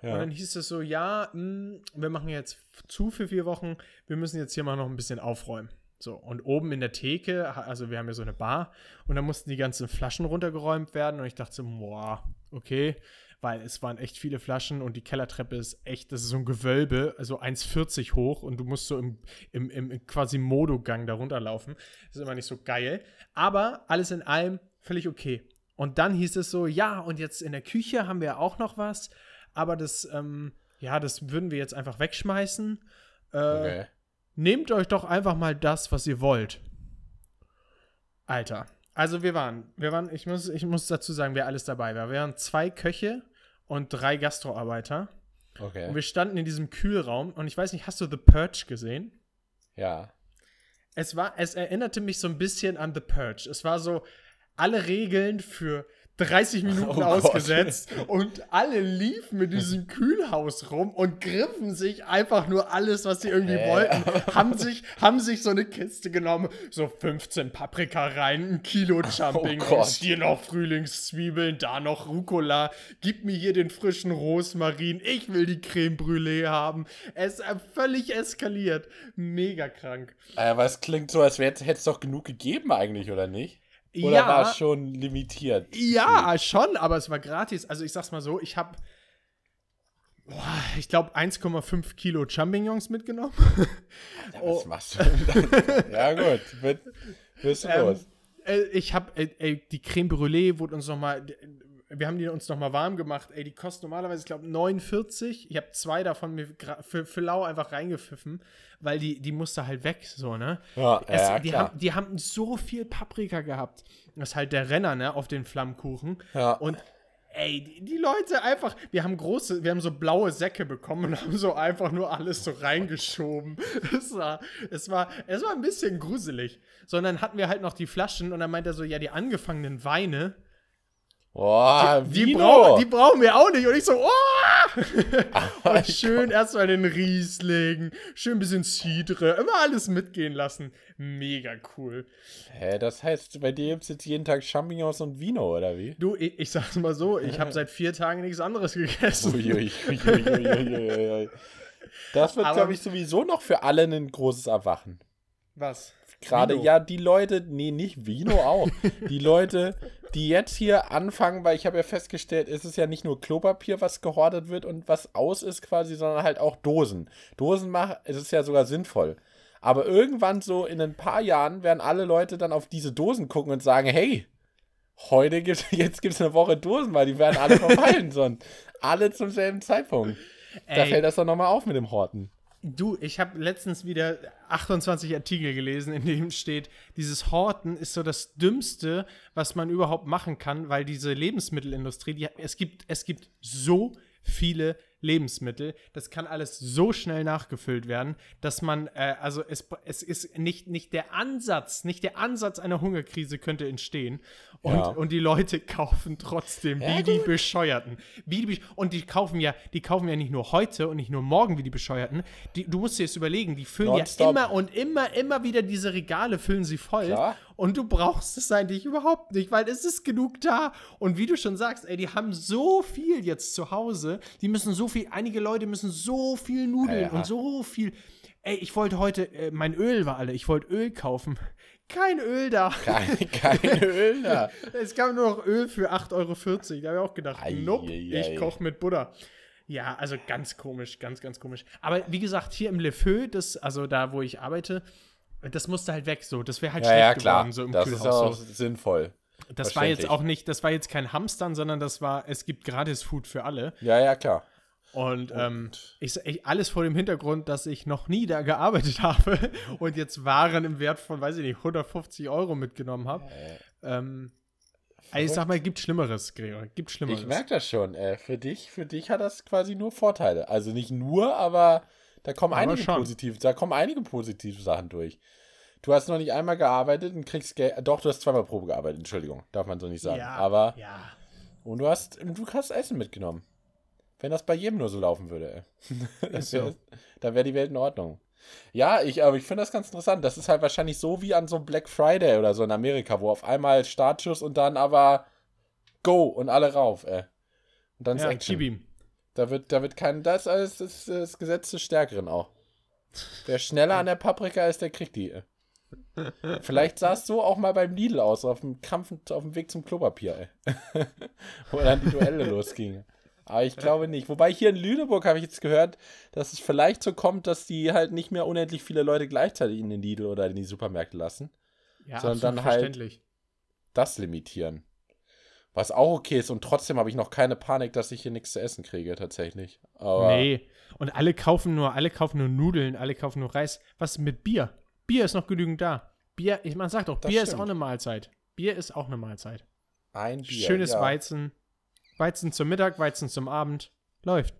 ja. Und dann hieß es so, ja, mh, wir machen jetzt zu für vier Wochen, wir müssen jetzt hier mal noch ein bisschen aufräumen. So, und oben in der Theke, also wir haben ja so eine Bar, und da mussten die ganzen Flaschen runtergeräumt werden. Und ich dachte so, boah, okay, weil es waren echt viele Flaschen und die Kellertreppe ist echt, das ist so ein Gewölbe, also 1,40 hoch und du musst so im, im, im quasi Modogang da runterlaufen. Das ist immer nicht so geil. Aber alles in allem völlig okay. Und dann hieß es so, ja, und jetzt in der Küche haben wir auch noch was, aber das, ähm, ja, das würden wir jetzt einfach wegschmeißen. Äh, okay. Nehmt euch doch einfach mal das, was ihr wollt. Alter. Also wir waren, wir waren, ich muss, ich muss dazu sagen, wer alles dabei war. Wir waren zwei Köche und drei Gastroarbeiter. Und Okay. wir standen in diesem Kühlraum und ich weiß nicht, hast du The Purge gesehen? Ja. Es war, es erinnerte mich so ein bisschen an The Purge. Es war so alle Regeln für 30 Minuten Oh Gott. ausgesetzt und alle liefen mit diesem Kühlhaus rum und griffen sich einfach nur alles, was sie irgendwie Hä? wollten. Haben sich, haben sich so eine Kiste genommen, so 15 Paprika rein, ein Kilo Champignons, Oh Gott. hier noch Frühlingszwiebeln, da noch Rucola, gib mir hier den frischen Rosmarin, ich will die Creme Brûlée haben. Es ist völlig eskaliert. Mega krank. Aber es klingt so, als hätte es doch genug gegeben eigentlich, oder nicht? Oder Ja. war es schon limitiert? Ja, schon, aber es war gratis. Also ich sag's mal so, ich habe, ich glaube, 1,5 Kilo Champignons mitgenommen. (laughs) Ja, (laughs) Oh. was machst du denn (laughs) ja, gut. Wird, wirst du Ähm, los. äh, ich habe, äh, die Creme Brûlée wurde uns noch mal, wir haben die uns noch mal warm gemacht. Ey, die kostet normalerweise, ich glaube, 49. Ich habe zwei davon mir für, für lau einfach reingepfiffen, weil die, die musste halt weg, so, ne? Ja, Es, ja, die, haben, die haben so viel Paprika gehabt. Das ist halt der Renner, ne, auf den Flammkuchen. Ja. Und ey, die, die Leute einfach, wir haben große, wir haben so blaue Säcke bekommen und (laughs) haben so einfach nur alles so reingeschoben. Es war, es war, es war ein bisschen gruselig. Sondern hatten wir halt noch die Flaschen und dann meint er so, ja, die angefangenen Weine, Boah, die, Vino. brauch, die brauchen wir auch nicht. Und ich so, oh! (laughs) und schön erstmal den Riesling, schön ein bisschen Cidre, immer alles mitgehen lassen. Mega cool. Hä, das heißt, bei dir gibt es jetzt jeden Tag Champignons und Vino, oder wie? Du, ich, ich sag's mal so, ich habe seit vier Tagen nichts anderes gegessen. Uiuiuiuiui. Das wird, glaube ich, sowieso noch für alle ein großes Erwachen. Was? Gerade, Vino? ja, die Leute, nee, nicht Vino auch. die (laughs) Leute, die jetzt hier anfangen, weil ich habe ja festgestellt, es ist ja nicht nur Klopapier, was gehortet wird und was aus ist quasi, sondern halt auch Dosen. Dosen machen, es ist ja sogar sinnvoll. Aber irgendwann so in ein paar Jahren werden alle Leute dann auf diese Dosen gucken und sagen, hey, heute gibt's, (laughs) jetzt gibt es eine Woche Dosen, weil die werden alle (laughs) verfallen sonst. Alle zum selben Zeitpunkt. Da Ey. fällt das doch nochmal auf mit dem Horten. Du, ich habe letztens wieder 28 Artikel gelesen, in dem steht, dieses Horten ist so das Dümmste, was man überhaupt machen kann, weil diese Lebensmittelindustrie, die, es, gibt, es gibt so viele Lebensmittel, das kann alles so schnell nachgefüllt werden, dass man, äh, also es, es ist nicht, nicht der Ansatz, nicht der Ansatz einer Hungerkrise könnte entstehen. Und, Ja. und die Leute kaufen trotzdem, wie die. Bescheuerten. Wie die, und die kaufen ja, die kaufen ja nicht nur heute und nicht nur morgen wie die Bescheuerten. Die, du musst dir jetzt überlegen, die füllen Nonstop. ja immer und immer, immer wieder diese Regale füllen sie voll. Klar. Und du brauchst es eigentlich überhaupt nicht, weil es ist genug da. Und wie du schon sagst, ey, die haben so viel jetzt zu Hause. Die müssen so viel, einige Leute müssen so viel Nudeln Ja, ja. und so viel. Ey, ich wollte heute, äh, mein Öl war alle, ich wollte Öl kaufen. Kein Öl da. Kein, kein Öl da. (laughs) Es gab nur noch Öl für 8,40 Euro. Da habe ich auch gedacht, Ei, nope, ei, ich koche mit Butter. Ja, also ganz komisch, ganz, ganz komisch. Aber wie gesagt, hier im Le Feu, das, also da, wo ich arbeite, das musste halt weg so. Das wäre halt Ja, schlecht ja, klar. geworden, so im das ist Kühlhaus. auch so. sinnvoll. Das war jetzt auch nicht, das war jetzt kein Hamstern, sondern das war, es gibt gratis Food für alle. Ja, ja, klar. Und ähm, ich, ich, alles vor dem Hintergrund, dass ich noch nie da gearbeitet (laughs) habe und jetzt Waren im Wert von, weiß ich nicht, 150 Euro mitgenommen habe. Ähm, also ich sag mal, gibt Schlimmeres, Gregor. Gibt Schlimmeres. Ich merke das schon. Äh, für dich, für dich hat das quasi nur Vorteile. Also nicht nur, aber da kommen Aber einige schon. positive, da kommen einige positive Sachen durch. Du hast noch nicht einmal gearbeitet und kriegst Geld. Doch, du hast zweimal Probe gearbeitet, Entschuldigung, darf man so nicht sagen. Ja, Aber ja. und du hast, du hast Essen mitgenommen. Wenn das bei jedem nur so laufen würde, ey. (laughs) Ist so. dann wäre die Welt in Ordnung. Ja, ich, aber ich finde das ganz interessant. Das ist halt wahrscheinlich so wie an so einem Black Friday oder so in Amerika, wo auf einmal Startschuss und dann aber Go und alle rauf, ey. Und dann ist Ja, Action. gib. Da wird, da wird kein, das ist alles das, das Gesetz des Stärkeren auch. Wer schneller an der Paprika ist, der kriegt die. ey. (laughs) Vielleicht sah es so auch mal beim Lidl aus, auf dem Kampf, auf dem Weg zum Klopapier, ey. (laughs) Wo dann die Duelle losgingen. Aber ich glaube nicht. Wobei hier in Lüneburg habe ich jetzt gehört, dass es vielleicht so kommt, dass die halt nicht mehr unendlich viele Leute gleichzeitig in den Lidl oder in die Supermärkte lassen. Ja, Sondern dann halt-. Das limitieren. Was auch okay ist. Und trotzdem habe ich noch keine Panik, dass ich hier nichts zu essen kriege, tatsächlich. Aber Nee. Und alle kaufen nur, alle kaufen nur Nudeln, alle kaufen nur Reis. Was mit Bier? Bier ist noch genügend da. Bier, ich man sagt doch, Bier ist stimmt. auch eine Mahlzeit. Bier ist auch eine Mahlzeit. ein Bier. Schönes ja. Weizen. Weizen zum Mittag, Weizen zum Abend. Läuft.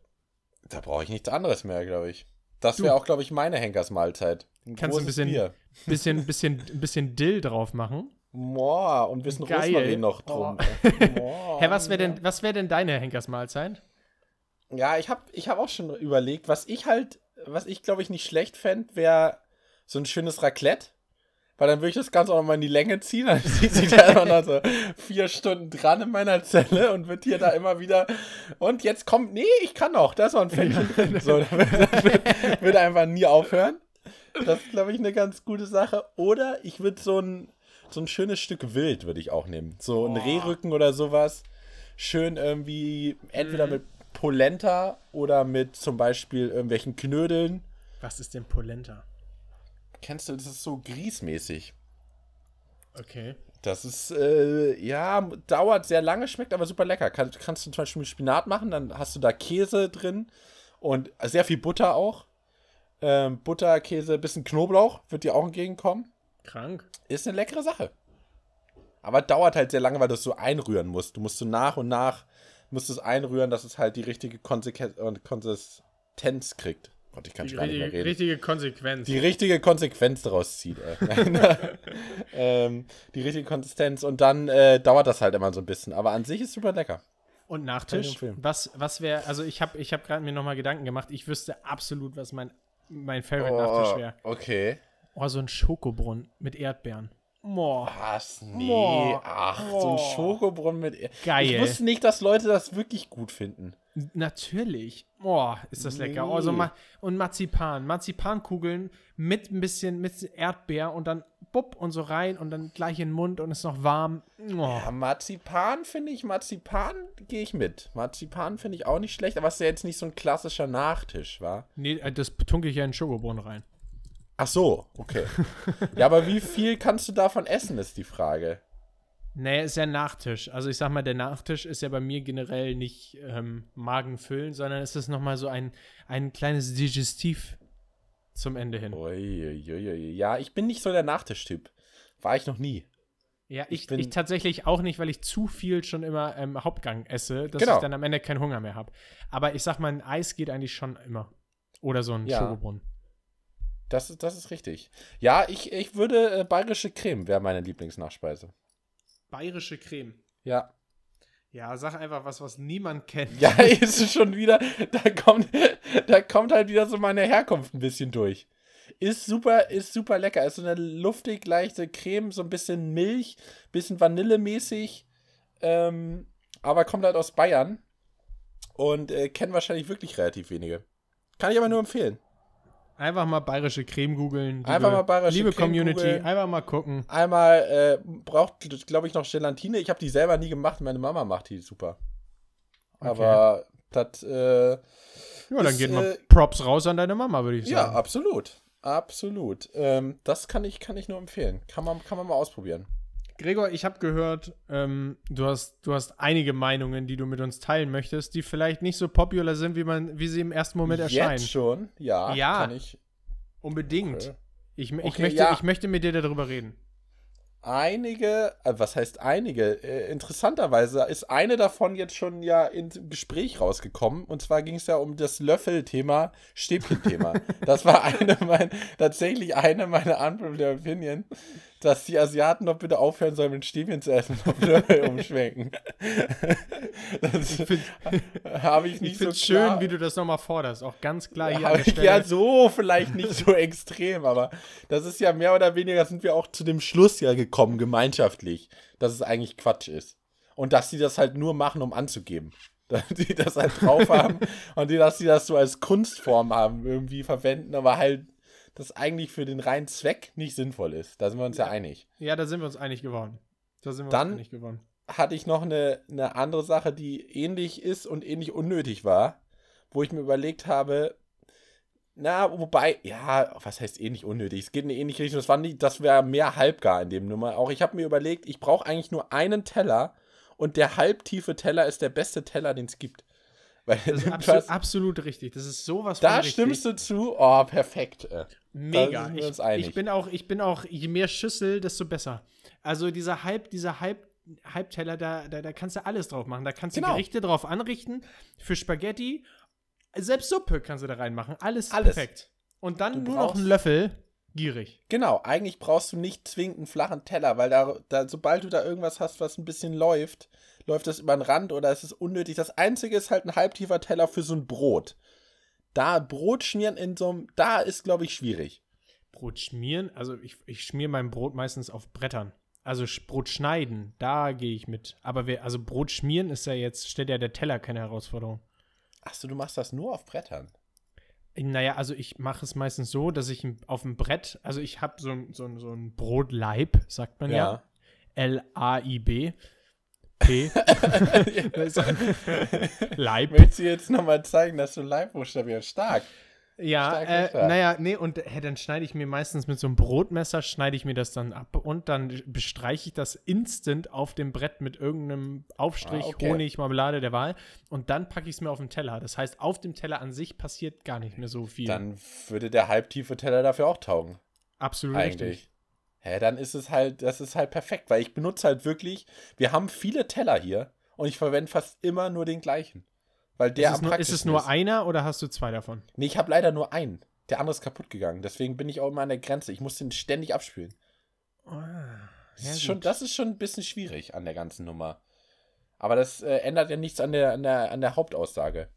Da brauche ich nichts anderes mehr, glaube ich. Das wäre auch, glaube ich, meine Henkersmahlzeit. Ein Kannst du ein bisschen- Bier. (laughs) Bisschen, bisschen, bisschen Dill drauf machen. Moa, und ein bisschen Geil. Rosmarin noch drum. (laughs) Moa, Hä, was wäre denn, was wär denn deine Henkersmahlzeit? Ja, ich habe ich hab auch schon überlegt, was ich halt, was ich glaube ich nicht schlecht fände, wäre so ein schönes Raclette. Weil dann würde ich das Ganze auch nochmal in die Länge ziehen. Dann (laughs) sieht sich da immer noch so vier Stunden dran in meiner Zelle und wird hier da immer wieder. Und jetzt kommt, nee, ich kann noch, da ist noch ein Fännchen drin. So, das wird, (laughs) wird, einfach nie aufhören. Das ist, glaube ich, eine ganz gute Sache. Oder ich würde so ein, so ein schönes Stück Wild würde ich auch nehmen. So ein Boah. Rehrücken oder sowas. Schön irgendwie, entweder Mhm. mit Polenta oder mit zum Beispiel irgendwelchen Knödeln. Was ist denn Polenta? Kennst du, das ist so grießmäßig. Okay. Das ist, äh, ja, dauert sehr lange, schmeckt aber super lecker. Kann, kannst du zum Beispiel mit Spinat machen, dann hast du da Käse drin und sehr viel Butter auch. Ähm, Butter, Käse, bisschen Knoblauch, wird dir auch entgegenkommen. Krank. Ist eine leckere Sache. Aber dauert halt sehr lange, weil du es so einrühren musst. Du musst so nach und nach, musst es einrühren, dass es halt die richtige Konsequenz und Konsistenz kriegt. Gott, ich kann Die schon gar nicht mehr richtige, reden. richtige Konsequenz. die richtige Konsequenz daraus zieht. Ey. (laughs) ähm, die richtige Konsistenz und dann äh, dauert das halt immer so ein bisschen. Aber an sich ist super lecker. Und Nachtisch? Was, was wäre, also ich habe ich hab gerade mir nochmal Gedanken gemacht, ich wüsste absolut, was mein, mein Oh. Favorite-Nachtisch wäre. okay. Oh, so ein Schokobrunnen mit Erdbeeren. Boah, Was? Nee. Boah. Ach, so Boah. ein Schokobrunnen mit. Er Geil. Ich wusste nicht, dass Leute das wirklich gut finden. Natürlich. Boah, ist das lecker. Oh, Nee. Ma und Marzipan. Marzipankugeln mit ein bisschen mit Erdbeer und dann bupp und so rein und dann gleich in den Mund und ist noch warm. Oh. Ja, Marzipan finde ich, Marzipan gehe ich mit. Marzipan finde ich auch nicht schlecht, aber es ist ja jetzt nicht so ein klassischer Nachtisch, wa? Nee, äh, das tunke ich ja in den Schokobrunnen rein. Ach so, okay. (laughs) ja, aber wie viel kannst du davon essen, ist die Frage. Nee, ist ja ein Nachtisch. Also ich sag mal, der Nachtisch ist ja bei mir generell nicht ähm, Magenfüllen, sondern es ist nochmal so ein, ein kleines Digestiv zum Ende hin. Uiuiui. Ja, ich bin nicht so der Nachtischtyp. War ich noch nie. Ja, ich, Ich bin- ich tatsächlich auch nicht, weil ich zu viel schon immer ähm, Hauptgang esse, dass Genau. ich dann am Ende keinen Hunger mehr habe. Aber ich sag mal, ein Eis geht eigentlich schon immer. Oder so ein Ja. Schokobrunnen. Das, ist- das ist richtig. Ja, ich, ich würde, äh, bayerische Creme wäre meine Lieblingsnachspeise. Bayerische Creme. Ja. Ja, sag einfach was, was niemand kennt. Ja, (laughs) ist schon wieder, da kommt, da kommt halt wieder so meine Herkunft ein bisschen durch. Ist super, ist super lecker. Ist so eine luftig leichte Creme, so ein bisschen Milch, bisschen Vanillemäßig. Ähm, aber kommt halt aus Bayern. Und äh, kennen wahrscheinlich wirklich relativ wenige. Kann ich aber nur empfehlen. Einfach mal bayerische Creme googeln. Liebe, Einfach mal bayerische Liebe Creme Community, googeln. einfach mal gucken. Einmal äh, braucht, glaube ich, noch Gelatine. Ich habe die selber nie gemacht. Meine Mama macht die super. Aber das, äh, Ja, dann geht mal äh, Props raus an deine Mama, würde ich ja, sagen. absolut. Absolut. Ähm, das kann ich, kann ich nur empfehlen. Kann man, kann man mal ausprobieren. Gregor, ich habe gehört, ähm, du, hast, du hast einige Meinungen, die du mit uns teilen möchtest, die vielleicht nicht so popular sind, wie, man, wie sie im ersten Moment erscheinen. Jetzt schon? Ja, Ja. kann ich. Unbedingt. Okay. Ich, ich, Okay, möchte, ja. ich möchte mit dir darüber reden. Einige, äh, was heißt einige? Äh, interessanterweise ist eine davon jetzt schon ja ins Gespräch rausgekommen. Und zwar ging es ja um das Löffel-Thema, Stäbchen-Thema. (laughs) das war eine mein, tatsächlich eine meiner unpopular Opinion, dass die Asiaten doch bitte aufhören sollen, mit Stäbchen zu essen und Löffel umschwenken. das (laughs) habe ich nicht Ich so finde es klar. schön, wie du das nochmal forderst. Auch ganz klar hier Hab ich ja so vielleicht nicht so extrem, aber das ist ja mehr oder weniger, sind wir auch zu dem Schluss ja gekommen, gemeinschaftlich, dass es eigentlich Quatsch ist. Und dass sie das halt nur machen, um anzugeben. (laughs) Dass die das halt drauf haben (laughs) und die, dass sie das so als Kunstform haben, irgendwie verwenden, aber halt das eigentlich für den reinen Zweck nicht sinnvoll ist. Da sind wir uns ja einig. Ja, da sind wir uns einig geworden. Da sind wir Dann- uns einig geworden. hatte ich noch eine, eine andere Sache, die ähnlich ist und ähnlich unnötig war, wo ich mir überlegt habe, na, wobei, ja, was heißt ähnlich unnötig? Es geht in eine ähnliche Richtung. Das war nicht, das wäre mehr halbgar in dem Nummer. Auch ich habe mir überlegt, ich brauche eigentlich nur einen Teller und der halbtiefe Teller ist der beste Teller, den es gibt. Weil Das ist (laughs) absolut, absolut richtig. Das ist sowas von da stimmst du zu. Oh, perfekt. Mega. Ich, ich bin auch, ich bin auch, je mehr Schüssel, desto besser. Also dieser Halb, dieser Halb, Halbteller, da, da, da kannst du alles drauf machen. Da kannst du Genau. Gerichte drauf anrichten. Für Spaghetti, selbst Suppe kannst du da reinmachen. Alles, Alles. perfekt. Und dann Du nur noch einen Löffel. gierig. Genau, eigentlich brauchst du nicht zwingend einen flachen Teller, weil da, da, sobald du da irgendwas hast, was ein bisschen läuft, läuft das über den Rand oder es ist unnötig. Das Einzige ist halt ein halbtiefer Teller für so ein Brot. Da Brot schmieren in so einem, da ist, glaube ich, schwierig. Brot schmieren, also ich, ich schmier mein Brot meistens auf Brettern. Also Brot schneiden, da gehe ich mit. Aber wer, also Brot schmieren ist ja jetzt, stellt ja der Teller keine Herausforderung. Achso, du machst das nur auf Brettern. Naja, also ich mache es meistens so, dass ich auf dem Brett, also ich habe so, ein- so, so ein Brotleib, sagt man ja. L-A-I-B. P. (laughs) Leib. Willst du jetzt nochmal zeigen, dass du live buchstabierst? Stark. Ja, Stark, äh, stark. naja, nee, und äh, dann schneide ich mir meistens mit so einem Brotmesser, schneide ich mir das dann ab und dann bestreiche ich das instant auf dem Brett mit irgendeinem Aufstrich, Ah, okay. Honig, Marmelade der Wahl und dann packe ich es mir auf den Teller. Das heißt, auf dem Teller an sich passiert gar nicht mehr so viel. Dann würde der halbtiefe Teller dafür auch taugen. Absolut Eigentlich. richtig. Hä, dann ist es halt, das ist halt perfekt, weil ich benutze halt wirklich, wir haben viele Teller hier und ich verwende fast immer nur den gleichen. Weil der ist, es nur, ist es nur einer oder hast du zwei davon? Nee, ich habe leider nur einen. Der andere ist kaputt gegangen. Deswegen bin ich auch immer an der Grenze. Ich muss den ständig abspülen. Das, Ja, ist, schon, das ist schon ein bisschen schwierig an der ganzen Nummer. Aber das äh, ändert ja nichts an der, an, der, an der Hauptaussage.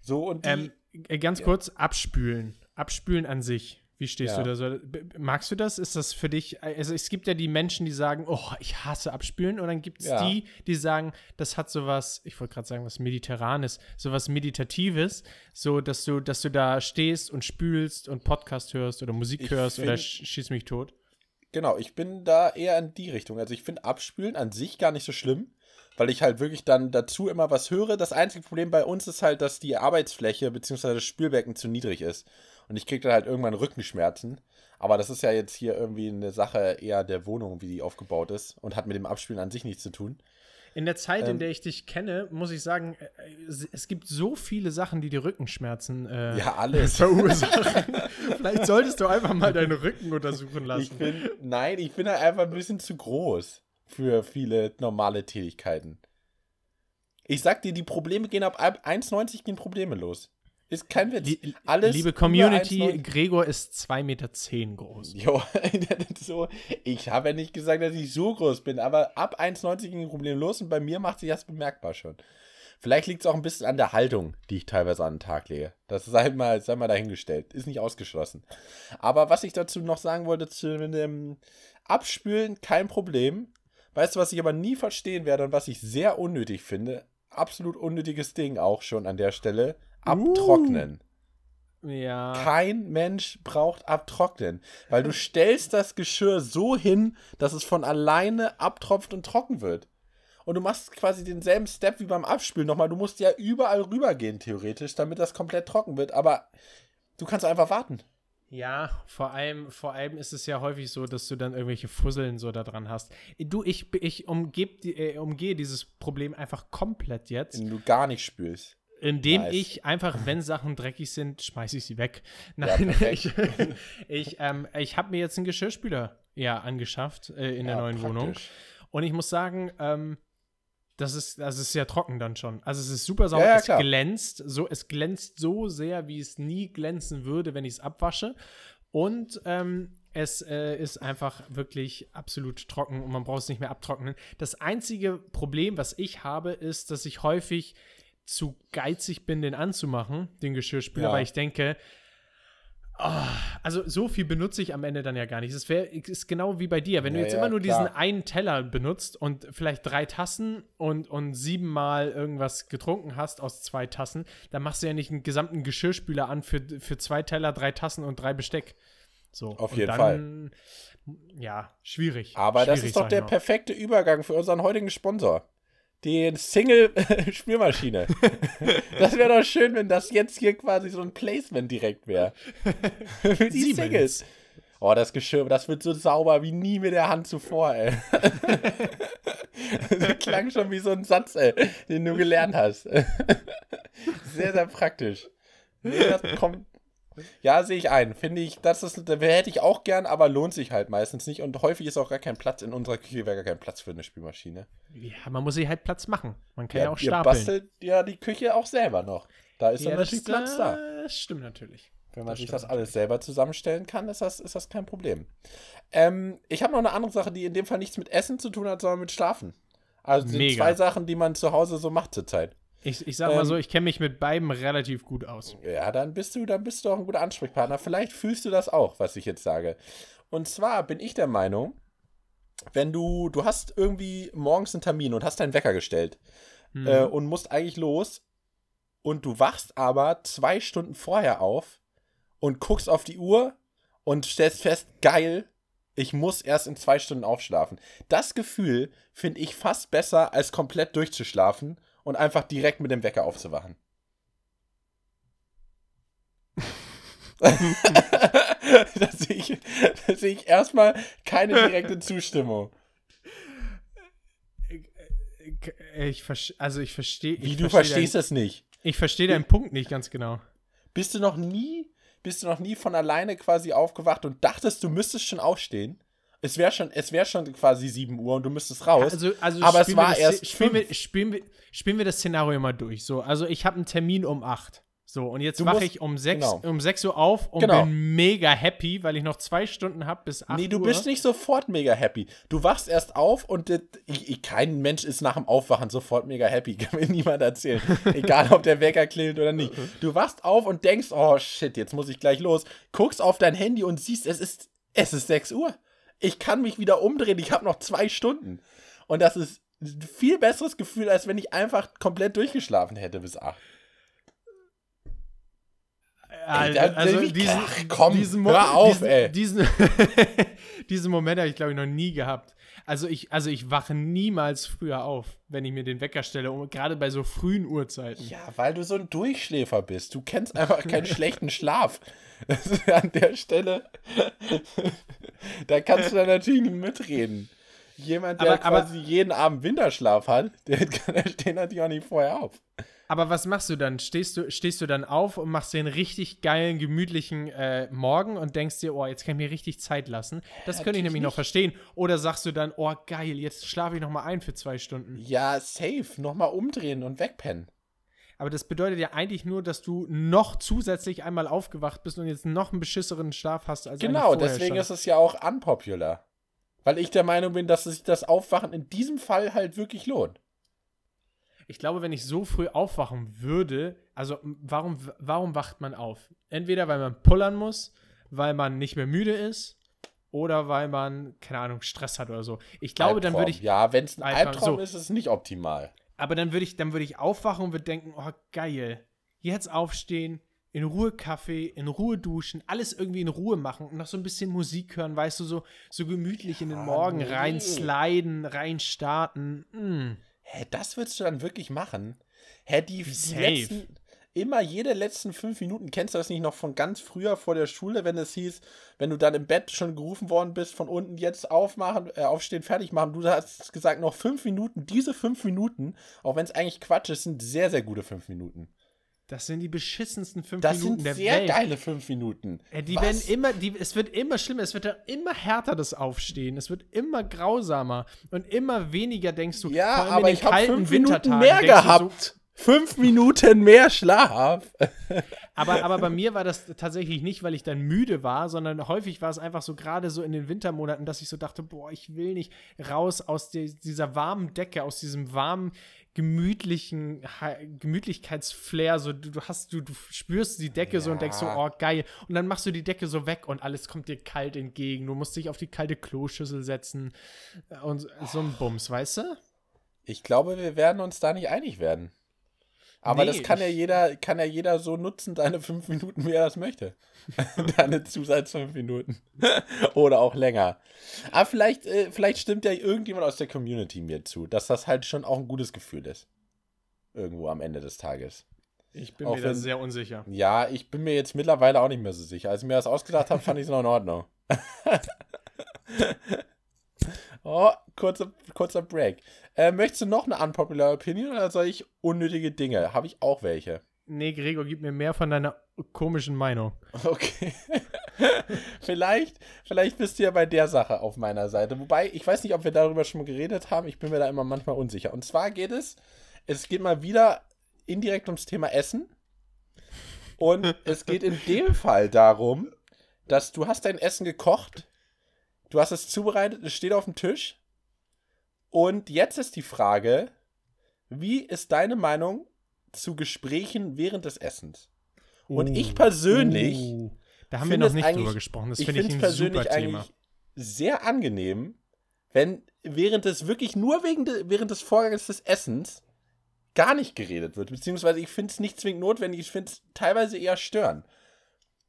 So und die, Ähm, äh, ganz kurz, abspülen. Abspülen an sich. Wie stehst Ja. du da so? Magst du das? Ist das für dich? Also es gibt ja die Menschen, die sagen, oh, ich hasse Abspülen. Und dann gibt es Ja. die, die sagen, das hat sowas, ich wollte gerade sagen, was Mediterranes, sowas Meditatives, so dass du, dass du da stehst und spülst und Podcast hörst oder Musik Ich hörst oder find- sch schieß mich tot. Genau, ich bin da eher in die Richtung. Also ich finde Abspülen an sich gar nicht so schlimm, weil ich halt wirklich dann dazu immer was höre. Das einzige Problem bei uns ist halt, dass die Arbeitsfläche bzw. das Spülbecken zu niedrig ist. Und ich kriege dann halt irgendwann Rückenschmerzen. Aber das ist ja jetzt hier irgendwie eine Sache eher der Wohnung, wie die aufgebaut ist und hat mit dem Abspülen an sich nichts zu tun. In der Zeit, in Ähm, der ich dich kenne, muss ich sagen, äh, es- gibt so viele Sachen, die die Rückenschmerzen äh, Ja, (laughs) alles. verursachen. Vielleicht solltest du einfach mal deinen Rücken untersuchen Ich lassen. bin, nein, ich bin halt einfach ein bisschen zu groß für viele normale Tätigkeiten. Ich sag dir, die Probleme gehen ab ab 1,90 gehen Probleme los. Ist kein Witz. Lie- Alles Liebe Community, 1,90 Gregor ist 2,10 Meter groß. Jo, (laughs) so, ich habe ja nicht gesagt, dass ich so groß bin, aber ab 1,90 ging Problem los und bei mir macht sich das bemerkbar schon. Vielleicht liegt es auch ein bisschen an der Haltung, die ich teilweise an den Tag lege. Das sei mal, sei mal dahingestellt. Ist nicht ausgeschlossen. Aber was ich dazu noch sagen wollte, zu dem Abspülen, kein Problem. Weißt du, was ich aber nie verstehen werde und was ich sehr unnötig finde? Absolut unnötiges Ding auch schon an der Stelle. Abtrocknen. Ja. Kein Mensch braucht abtrocknen, weil du stellst das Geschirr so hin, dass es von alleine abtropft und trocken wird. Und du machst quasi denselben Step wie beim Abspülen nochmal. Du musst ja überall rübergehen, theoretisch, damit das komplett trocken wird. Aber du kannst einfach warten. Ja, vor allem, vor allem ist es ja häufig so, dass du dann irgendwelche Fusseln so da dran hast. Du, ich, ich umgeb, äh, umgehe dieses Problem einfach komplett jetzt, Wenn du gar nicht spülst. Indem Nice. ich einfach, wenn Sachen dreckig sind, schmeiße ich sie weg. Nein, (laughs) ich, perfekt. ich, ähm, ich habe mir jetzt einen Geschirrspüler ja angeschafft äh, in der Ja, neuen Wohnung. praktisch. Und ich muss sagen, ähm, das ist, das ist ja trocken dann schon. Also es ist super sauber, Ja, ja, es glänzt, so, es glänzt so sehr, wie es nie glänzen würde, wenn ich es abwasche. Und ähm, es äh, ist einfach wirklich absolut trocken und man braucht es nicht mehr abtrocknen. Das einzige Problem, was ich habe, ist, dass ich häufig zu geizig bin, den anzumachen, den Geschirrspüler, Ja. weil ich denke, ah, also so viel benutze ich am Ende dann ja gar nicht. Es ist genau wie bei dir. Wenn du Ja, jetzt ja, immer nur diesen klar. einen Teller benutzt und vielleicht drei Tassen und, und siebenmal irgendwas getrunken hast aus zwei Tassen, dann machst du ja nicht einen gesamten Geschirrspüler an für, für zwei Teller, drei Tassen und drei Besteck. So. Auf und jeden dann, Ja, schwierig. Aber das Schwierig, ist doch der perfekte Übergang für unseren heutigen Sponsor. Die Single-Spülmaschine. (laughs) das wäre doch schön, wenn das jetzt hier quasi so ein Placement direkt wäre. (laughs) Für die Siemens. Singles. Oh, das Geschirr, das wird so sauber wie nie mit der Hand zuvor, ey. (laughs) das klang schon wie so ein Satz, ey, den du gelernt hast. sehr, sehr praktisch. Nee, das kommt. Ja, sehe ich ein. Finde ich, das ist, hätte ich auch gern, aber lohnt sich halt meistens nicht. Und häufig ist auch gar kein Platz. In unserer Küche wäre gar kein Platz für eine Spülmaschine. Ja, man muss sich halt Platz machen. Man kann ja, auch ihr stapeln. bastelt ja die Küche auch selber noch. Da ist Ja, dann natürlich Platz da. Das stimmt natürlich. Wenn man Das sich das alles selber zusammenstellen kann, ist das, ist das kein Problem. Ähm, ich habe noch eine andere Sache, die in dem Fall nichts mit Essen zu tun hat, sondern mit Schlafen. Also zwei Sachen, die man zu Hause so macht zurzeit. Ich, ich sag mal Ähm, so, ich kenne mich mit beiden relativ gut aus. Ja, dann bist du, dann bist du auch ein guter Ansprechpartner. Vielleicht fühlst du das auch, was ich jetzt sage. Und zwar bin ich der Meinung, wenn du, du hast irgendwie morgens einen Termin und hast deinen Wecker gestellt Hm. äh, und musst eigentlich los und du wachst aber zwei Stunden vorher auf und guckst auf die Uhr und stellst fest, geil, ich muss erst in zwei Stunden aufschlafen. Das Gefühl finde ich fast besser, als komplett durchzuschlafen und einfach direkt mit dem Wecker aufzuwachen. (laughs) da sehe ich, da sehe ich erstmal keine direkte Zustimmung. Ich also ich verstehe. Wie du verstehst es nicht. Dein, ich verstehe deinen Punkt nicht ganz genau. Bist du noch nie, bist du noch nie von alleine quasi aufgewacht und dachtest, du müsstest schon aufstehen? Es wäre schon, es wäre schon quasi 7 Uhr und du müsstest raus. Also, also aber es spielen wir war das, erst spielen wir, spielen, wir, spielen wir das Szenario mal durch. So, also ich habe einen Termin um 8. So, und jetzt wache ich um 6, genau. um 6 Uhr auf und Genau. bin mega happy, weil ich noch zwei Stunden habe bis 8 Nee, du Uhr. bist nicht sofort mega happy. Du wachst erst auf und das- ich, ich, kein Mensch ist nach dem Aufwachen sofort mega happy. (laughs) Kann mir niemand erzählen. (laughs) Egal, ob der Wecker klingelt oder nicht. Du wachst auf und denkst, oh shit, jetzt muss ich gleich los. Guckst auf dein Handy und siehst, es ist, es ist 6 Uhr. Ich kann mich wieder umdrehen. Ich habe noch zwei Stunden. Und das ist ein viel besseres Gefühl, als wenn ich einfach komplett durchgeschlafen hätte bis 8. Ey, also diesen, ach, komm, diesen Mo- hör auf, diesen, ey. Diesen, (laughs) diesen Moment habe ich, glaube ich, noch nie gehabt. Also ich, also ich wache niemals früher auf, wenn ich mir den Wecker stelle, um, gerade bei so frühen Uhrzeiten. Ja, weil du so ein Durchschläfer bist. Du kennst einfach keinen (laughs) schlechten Schlaf. (laughs) An der Stelle, (laughs) da kannst du dann natürlich nicht mitreden. Jemand, der Aber- aber- quasi jeden Abend Winterschlaf hat, der, (laughs) der steht natürlich auch nicht vorher auf. Aber was machst du dann? Stehst du, stehst du dann auf und machst den richtig geilen, gemütlichen äh, Morgen und denkst dir, oh, jetzt kann ich mir richtig Zeit lassen? Das könnte ich nämlich noch nicht. verstehen. Oder sagst du dann, oh, geil, jetzt schlafe ich noch mal ein für zwei Stunden. Ja, safe. Nochmal umdrehen und wegpennen. Aber das bedeutet ja eigentlich nur, dass du noch zusätzlich einmal aufgewacht bist und jetzt noch einen beschisseren Schlaf hast als Genau, deswegen ist es ja auch unpopular. Weil ich der Meinung bin, dass sich das Aufwachen in diesem Fall halt wirklich lohnt. Ich glaube, wenn ich so früh aufwachen würde, also warum, warum wacht man auf? Entweder weil man pullern muss, weil man nicht mehr müde ist oder weil man, keine Ahnung, Stress hat oder so. Ich glaube, dann würde ich, Ja, wenn es ein Albtraum, Albtraum so. ist, ist es nicht optimal. Aber dann würde ich, dann würde ich aufwachen und würde denken, oh geil, jetzt aufstehen, in Ruhe Kaffee, in Ruhe duschen, alles irgendwie in Ruhe machen und noch so ein bisschen Musik hören, weißt du, so, so gemütlich in den Ja, Morgen nee. rein sliden, rein starten. Mm. Hä, das würdest du dann wirklich machen? Hä, die, die Safe. letzten, immer jede letzten fünf Minuten, kennst du das nicht noch von ganz früher vor der Schule, wenn es hieß, wenn du dann im Bett schon gerufen worden bist, von unten jetzt aufmachen, äh, aufstehen, fertig machen, du hast gesagt, noch fünf Minuten, diese fünf Minuten, auch wenn es eigentlich Quatsch ist, sind sehr, sehr gute fünf Minuten. Das sind die beschissensten fünf Das Minuten sind der sehr Welt. geile fünf Minuten. Ja, die Was? werden immer, die, es wird immer schlimmer, es wird ja immer härter das Aufstehen, es wird immer grausamer und immer weniger denkst du. Ja, aber ich habe fünf Minuten mehr gehabt. Fünf Minuten mehr Schlaf. Aber, aber bei mir war das tatsächlich nicht, weil ich dann müde war, sondern häufig war es einfach so gerade so in den Wintermonaten, dass ich so dachte, boah, ich will nicht raus aus die, dieser warmen Decke, aus diesem warmen, gemütlichen Gemütlichkeitsflair. So, du, du hast, du, du spürst die Decke so und denkst so, Ja. oh geil. Und dann machst du die Decke so weg und alles kommt dir kalt entgegen. Du musst dich auf die kalte Kloschüssel setzen und so ein Bums, weißt du? Ich glaube, wir werden uns da nicht einig werden. Aber Nee, das kann ja jeder, kann ja jeder so nutzen, deine fünf Minuten, wie er das möchte. (laughs) deine Zusatz fünf Minuten. (laughs) Oder auch länger. Aber vielleicht, äh, vielleicht stimmt ja irgendjemand aus der Community mir zu, dass das halt schon auch ein gutes Gefühl ist. Irgendwo am Ende des Tages. Ich bin Auch mir da sehr unsicher. Ja, ich bin mir jetzt mittlerweile auch nicht mehr so sicher. Als ich mir das ausgedacht habe, fand ich es noch in Ordnung. (laughs) oh, kurzer, kurzer Break. Äh, möchtest du noch eine unpopular Opinion oder soll ich unnötige Dinge? Habe ich auch welche. Nee, Gregor, gib mir mehr von deiner komischen Meinung. Okay. (laughs) vielleicht, vielleicht bist du ja bei der Sache auf meiner Seite. Wobei, ich weiß nicht, ob wir darüber schon mal geredet haben. Ich bin mir da immer manchmal unsicher. Und zwar geht es, es geht mal wieder indirekt ums Thema Essen. Und es geht in dem Fall darum, dass du hast dein Essen gekocht, du hast es zubereitet, es steht auf dem Tisch. Und jetzt ist die Frage, wie ist deine Meinung zu Gesprächen während des Essens? Und ich persönlich, Uh, da haben wir noch nicht drüber gesprochen. Das ich finde ich finde es ein super persönlich Thema. eigentlich sehr angenehm, wenn während des wirklich nur wegen de, während des Vorgangs des Essens gar nicht geredet wird. Beziehungsweise ich finde es nicht zwingend notwendig, ich finde es teilweise eher stören.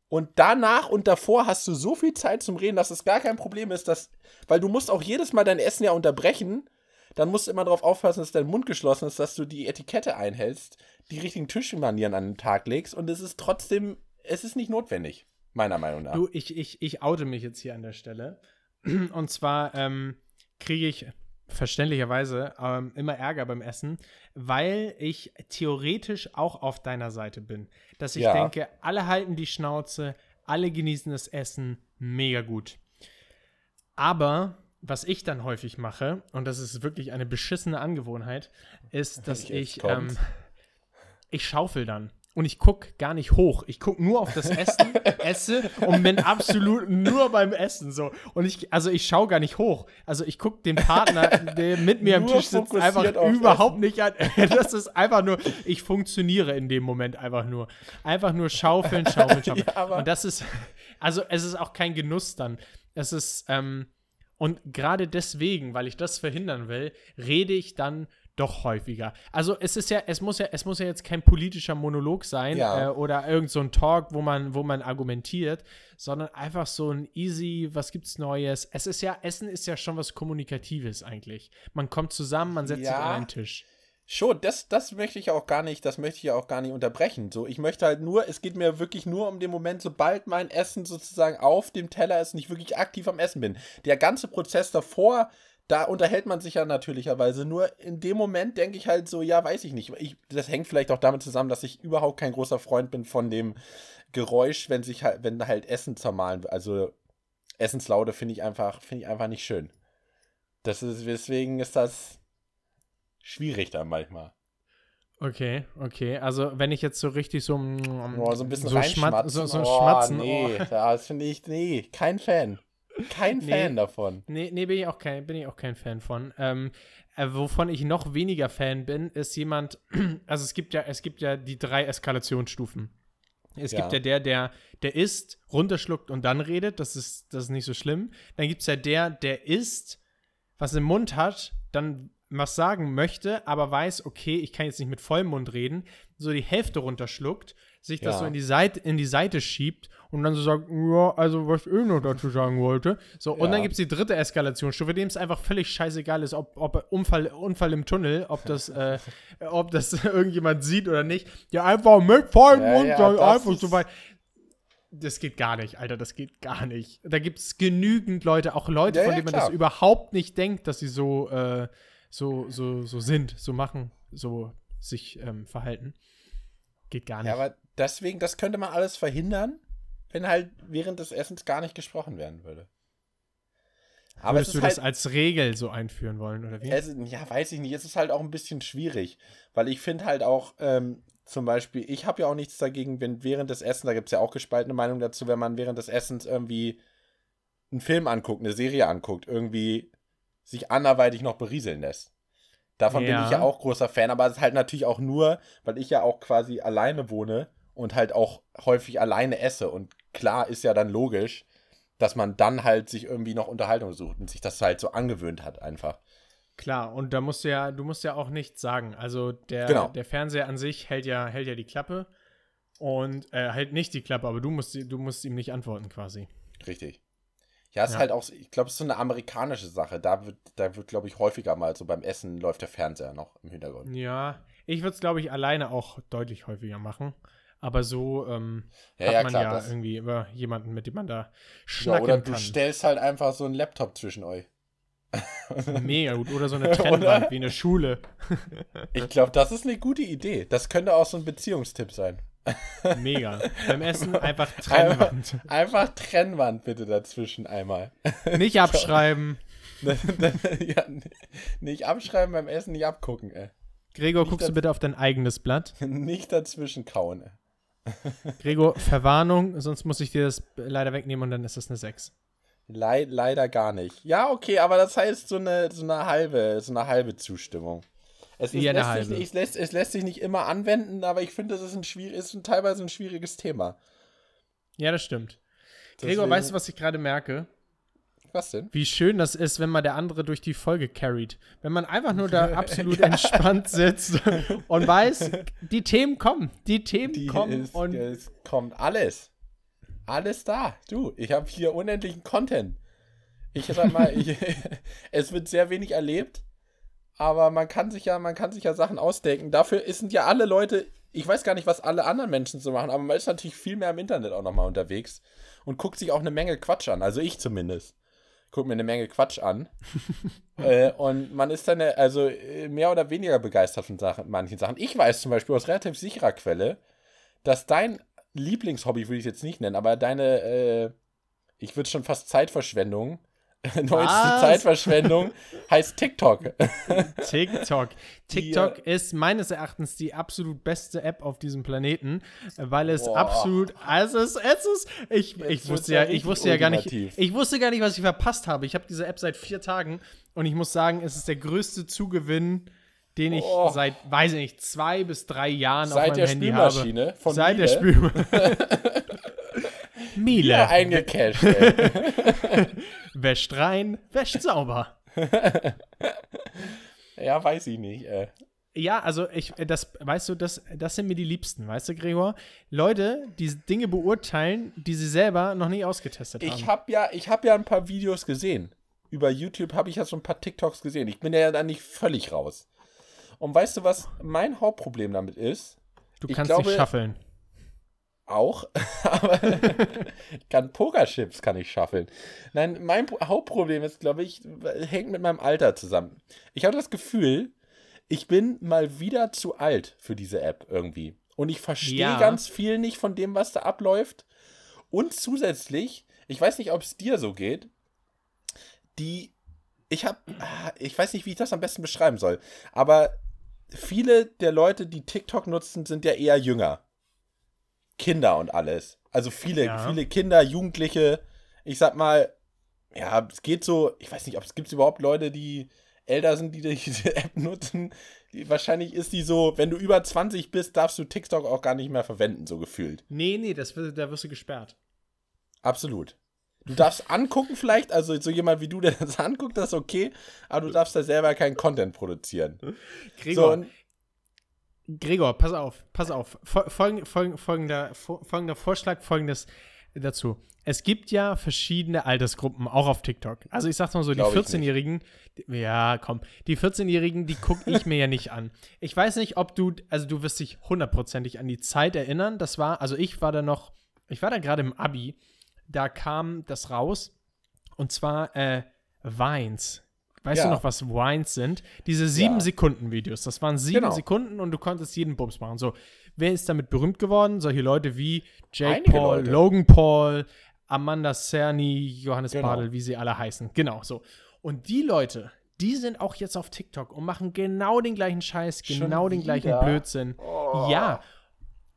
Und danach und davor hast du so viel Zeit zum Reden, dass es gar kein Problem ist, dass, weil du musst auch jedes Mal dein Essen ja unterbrechen, dann musst du immer darauf aufpassen, dass dein Mund geschlossen ist, dass du die Etikette einhältst, die richtigen Tischmanieren an den Tag legst und es ist trotzdem, es ist nicht notwendig, meiner Meinung nach. Du, ich, ich, ich oute mich jetzt hier an der Stelle. Und zwar ähm, kriege ich verständlicherweise ähm, immer Ärger beim Essen, weil ich theoretisch auch auf deiner Seite bin. Dass ich Ja. denke, alle halten die Schnauze, alle genießen das Essen, mega gut. Aber was ich dann häufig mache, und das ist wirklich eine beschissene Angewohnheit, ist, (laughs) dass ich, kommt's. ähm, ich schaufel dann. Und ich gucke gar nicht hoch. Ich gucke nur auf das Essen, (laughs) esse und bin absolut nur beim Essen so. Und ich, also ich schaue gar nicht hoch. Also ich gucke den Partner, der mit mir am Tisch sitzt, einfach überhaupt nicht an. (laughs) Das ist einfach nur, ich funktioniere in dem Moment einfach nur. Einfach nur schaufeln, (laughs) schaufeln, schaufeln. Ja, und das ist, also es ist auch kein Genuss dann. Es ist, ähm, und gerade deswegen, weil ich das verhindern will, rede ich dann doch häufiger. Also es ist ja, es muss ja, es muss ja jetzt kein politischer Monolog sein Ja. äh, oder irgend so ein Talk, wo man, wo man argumentiert, sondern einfach so ein easy, was gibt's Neues? Es ist ja, Essen ist ja schon was Kommunikatives eigentlich. Man kommt zusammen, man setzt sich Ja. an einen Tisch. Schon, das, das möchte ich auch gar nicht, das möchte ich auch gar nicht unterbrechen. So, ich möchte halt nur, es geht mir wirklich nur um den Moment, sobald mein Essen sozusagen auf dem Teller ist und ich wirklich aktiv am Essen bin. Der ganze Prozess davor, da unterhält man sich ja natürlicherweise. Nur in dem Moment denke ich halt so, ja, weiß ich nicht. Ich, das hängt vielleicht auch damit zusammen, dass ich überhaupt kein großer Freund bin von dem Geräusch, wenn sich halt, wenn halt Essen zermahlen. Also Essenslaute finde ich einfach, finde ich einfach nicht schön. Das ist, deswegen ist das schwierig dann manchmal. Okay, okay. Also wenn ich jetzt so richtig so, Oh, so ein bisschen so, reinschmatzen. so, so oh, schmatzen. Nee, Oh. das finde ich, nee, kein Fan. Kein Nee. Fan davon. Nee, nee, bin ich auch kein, bin ich auch kein Fan von. Ähm, äh, wovon ich noch weniger Fan bin, ist jemand, (clears throat) also es gibt ja, es gibt ja die drei Eskalationsstufen. Es Ja. gibt ja der, der, der isst, runterschluckt und dann redet, das ist, das ist nicht so schlimm. Dann gibt es ja der, der isst, was im Mund hat, dann was sagen möchte, aber weiß, okay, ich kann jetzt nicht mit vollem Mund reden, so die Hälfte runterschluckt, sich das Ja. so in die Seite, in die Seite schiebt und dann so sagt, ja, also was ich noch dazu sagen wollte. So, und Ja. dann gibt es die dritte Eskalationsstufe, dem es einfach völlig scheißegal ist, ob, ob Unfall, Unfall im Tunnel, ob das, äh, (laughs) ob das (laughs) irgendjemand sieht oder nicht. Ja, einfach mit vollem Ja, Mund, ja, dann einfach so weit. Das geht gar nicht, Alter, das geht gar nicht. Da gibt es genügend Leute, auch Leute, von denen man das überhaupt nicht denkt, dass sie so, äh, so, so, so sind, so machen, so sich ähm, verhalten. Geht gar nicht. Ja, aber deswegen, das könnte man alles verhindern, wenn halt während des Essens gar nicht gesprochen werden würde. Aber Würdest es du ist das halt, als Regel so einführen wollen, oder wie? es, ja, weiß ich nicht, es ist halt auch ein bisschen schwierig, weil ich finde halt auch, ähm, zum Beispiel, ich habe ja auch nichts dagegen, wenn während des Essens, da gibt es ja auch gespaltene Meinung dazu, wenn man während des Essens irgendwie einen Film anguckt, eine Serie anguckt, irgendwie sich anderweitig noch berieseln lässt. Davon bin Ja. ich ja auch großer Fan, aber es ist halt natürlich auch nur, weil ich ja auch quasi alleine wohne und halt auch häufig alleine esse. Und klar ist ja dann logisch, dass man dann halt sich irgendwie noch Unterhaltung sucht und sich das halt so angewöhnt hat einfach. Klar, und da musst du ja, du musst ja auch nichts sagen. Also der, Genau. der Fernseher an sich hält ja, hält ja die Klappe und äh, hält nicht die Klappe, aber du musst, du musst ihm nicht antworten quasi. Richtig. Ja, es ist Ja. halt auch, ich glaube, es ist so eine amerikanische Sache. Da wird, da wird, glaube ich, häufiger mal so beim Essen läuft der Fernseher noch im Hintergrund. Ja, ich würde es, glaube ich, alleine auch deutlich häufiger machen. Aber so ähm, Ja, hat ja, man klar, ja irgendwie immer jemanden, mit dem man da Ja, schnacken oder du kann. stellst halt einfach so einen Laptop zwischen euch. (laughs) Mega gut. Oder so eine (laughs) Trennwand wie eine Schule. Ich (laughs) glaube, das ist eine gute Idee. Das könnte auch so ein Beziehungstipp sein. Mega. Beim Essen einfach Trennwand. Einfach Trennwand bitte dazwischen einmal. Nicht abschreiben. ja, nicht abschreiben beim Essen, nicht abgucken, ey. Gregor, Nicht guckst du bitte auf dein eigenes Blatt? Nicht dazwischen kauen, ey. Gregor, Verwarnung, sonst muss ich dir das leider wegnehmen und dann ist das eine 6. Le leider gar nicht. Ja, okay, aber das heißt so eine, so eine halbe, so eine halbe Zustimmung. Es, ist, Ja, lässt halbe. Sich, nicht- es, lässt, es lässt sich nicht immer anwenden, aber ich finde, das ist, ein schwierig, ist ein, teilweise ein schwieriges Thema. Ja, das stimmt. Gregor, Deswegen- weißt du, was ich gerade merke? Was denn? Wie schön das ist, wenn man der andere durch die Folge carried. Wenn man einfach nur da (laughs) absolut entspannt sitzt (laughs) und weiß, die Themen kommen. Die Themen Die kommen ist, und es kommt alles. Alles da. Du, ich habe hier unendlichen Content. Ich sag mal, (laughs) ich, es wird sehr wenig erlebt, aber man kann sich ja, man kann sich ja Sachen ausdenken. Dafür sind ja alle Leute, ich weiß gar nicht, was alle anderen Menschen so machen, aber man ist natürlich viel mehr im Internet auch nochmal unterwegs und guckt sich auch eine Menge Quatsch an. Also ich zumindest. Guck mir eine Menge Quatsch an. (laughs) äh, und man ist dann, äh, also äh, mehr oder weniger begeistert von Sachen, manchen Sachen. Ich weiß zum Beispiel aus relativ sicherer Quelle, dass dein Lieblingshobby, würde ich jetzt nicht nennen, aber deine, äh, ich würde schon fast Zeitverschwendung, (laughs) neueste? Zeitverschwendung (laughs) heißt TikTok. (laughs) TikTok. TikTok ist meines Erachtens die absolut beste App auf diesem Planeten, weil es Boah. absolut, also es, es ist, ich, ich wusste ja ich wusste ja gar nicht, ich wusste gar nicht, was ich verpasst habe. Ich habe diese App seit vier Tagen und ich muss sagen, es ist der größte Zugewinn, den ich Oh. seit, weiß ich nicht, zwei bis drei Jahren auf Seit meinem der Handy Spülmaschine habe. von Seit der Miele. Spülmaschine. Miele. Ja, eingecashed. (laughs) Wäscht rein, wäscht sauber. (laughs) ja, weiß ich nicht. Äh. Ja, also ich, das, weißt du, das, das sind mir die Liebsten, weißt du, Gregor? Leute, die Dinge beurteilen, die sie selber noch nie ausgetestet haben. Ich habe ja, ich hab ja ein paar Videos gesehen. Über YouTube habe ich ja so ein paar TikToks gesehen. Ich bin ja dann nicht völlig raus. Und weißt du, was mein Hauptproblem damit ist? du ich kannst glaube- nicht schaffeln. Auch, (laughs) aber kann Pokerchips kann ich schaffeln. Nein, mein Pro- Hauptproblem ist, glaube ich, hängt mit meinem Alter zusammen. Ich habe das Gefühl, ich bin mal wieder zu alt für diese App irgendwie. Und ich verstehe Ja. ganz viel nicht von dem, was da abläuft. Und zusätzlich, ich weiß nicht, ob es dir so geht, die, ich habe, ich weiß nicht, wie ich das am besten beschreiben soll, aber viele der Leute, die TikTok nutzen, sind ja eher jünger. Kinder und alles. Also viele, Ja. viele Kinder, Jugendliche. Ich sag mal, ja, es geht so, ich weiß nicht, ob es gibt überhaupt Leute, die älter sind, die (laughs) diese App nutzen. Die, wahrscheinlich ist die so, wenn du über 20 bist, darfst du TikTok auch gar nicht mehr verwenden, so gefühlt. Nee, nee, das, da wirst du gesperrt. Absolut. Du darfst angucken vielleicht, also so jemand wie du, der das anguckt, das ist okay, aber du darfst da selber keinen Content produzieren. Gregor, So, Gregor, pass auf, pass auf. Fol folgend, folgend, folgender, fol- folgender Vorschlag, folgendes dazu. Es gibt ja verschiedene Altersgruppen, auch auf TikTok. Also ich sag's mal so, die Glaub nicht. 14-Jährigen, die- ja, komm, die 14-Jährigen, die gucke ich mir ja nicht an. Ich weiß nicht, ob du, also du wirst dich hundertprozentig an die Zeit erinnern. Das war, also ich war da noch, ich war da gerade im Abi, da kam das raus und zwar äh, Vines. Weißt du Ja. noch, was Vines sind? Diese sieben Ja. Sekunden Videos. Das waren sieben Genau. Sekunden und du konntest jeden Bums machen. So, wer ist damit berühmt geworden? Solche Leute wie Jake Einige Paul, Leute. Logan Paul, Amanda Cerny, Johannes Genau. Padel, wie sie alle heißen. Genau, so. Und die Leute, die sind auch jetzt auf TikTok und machen genau den gleichen Scheiß, Schon genau den gleichen wieder? Blödsinn. Ja,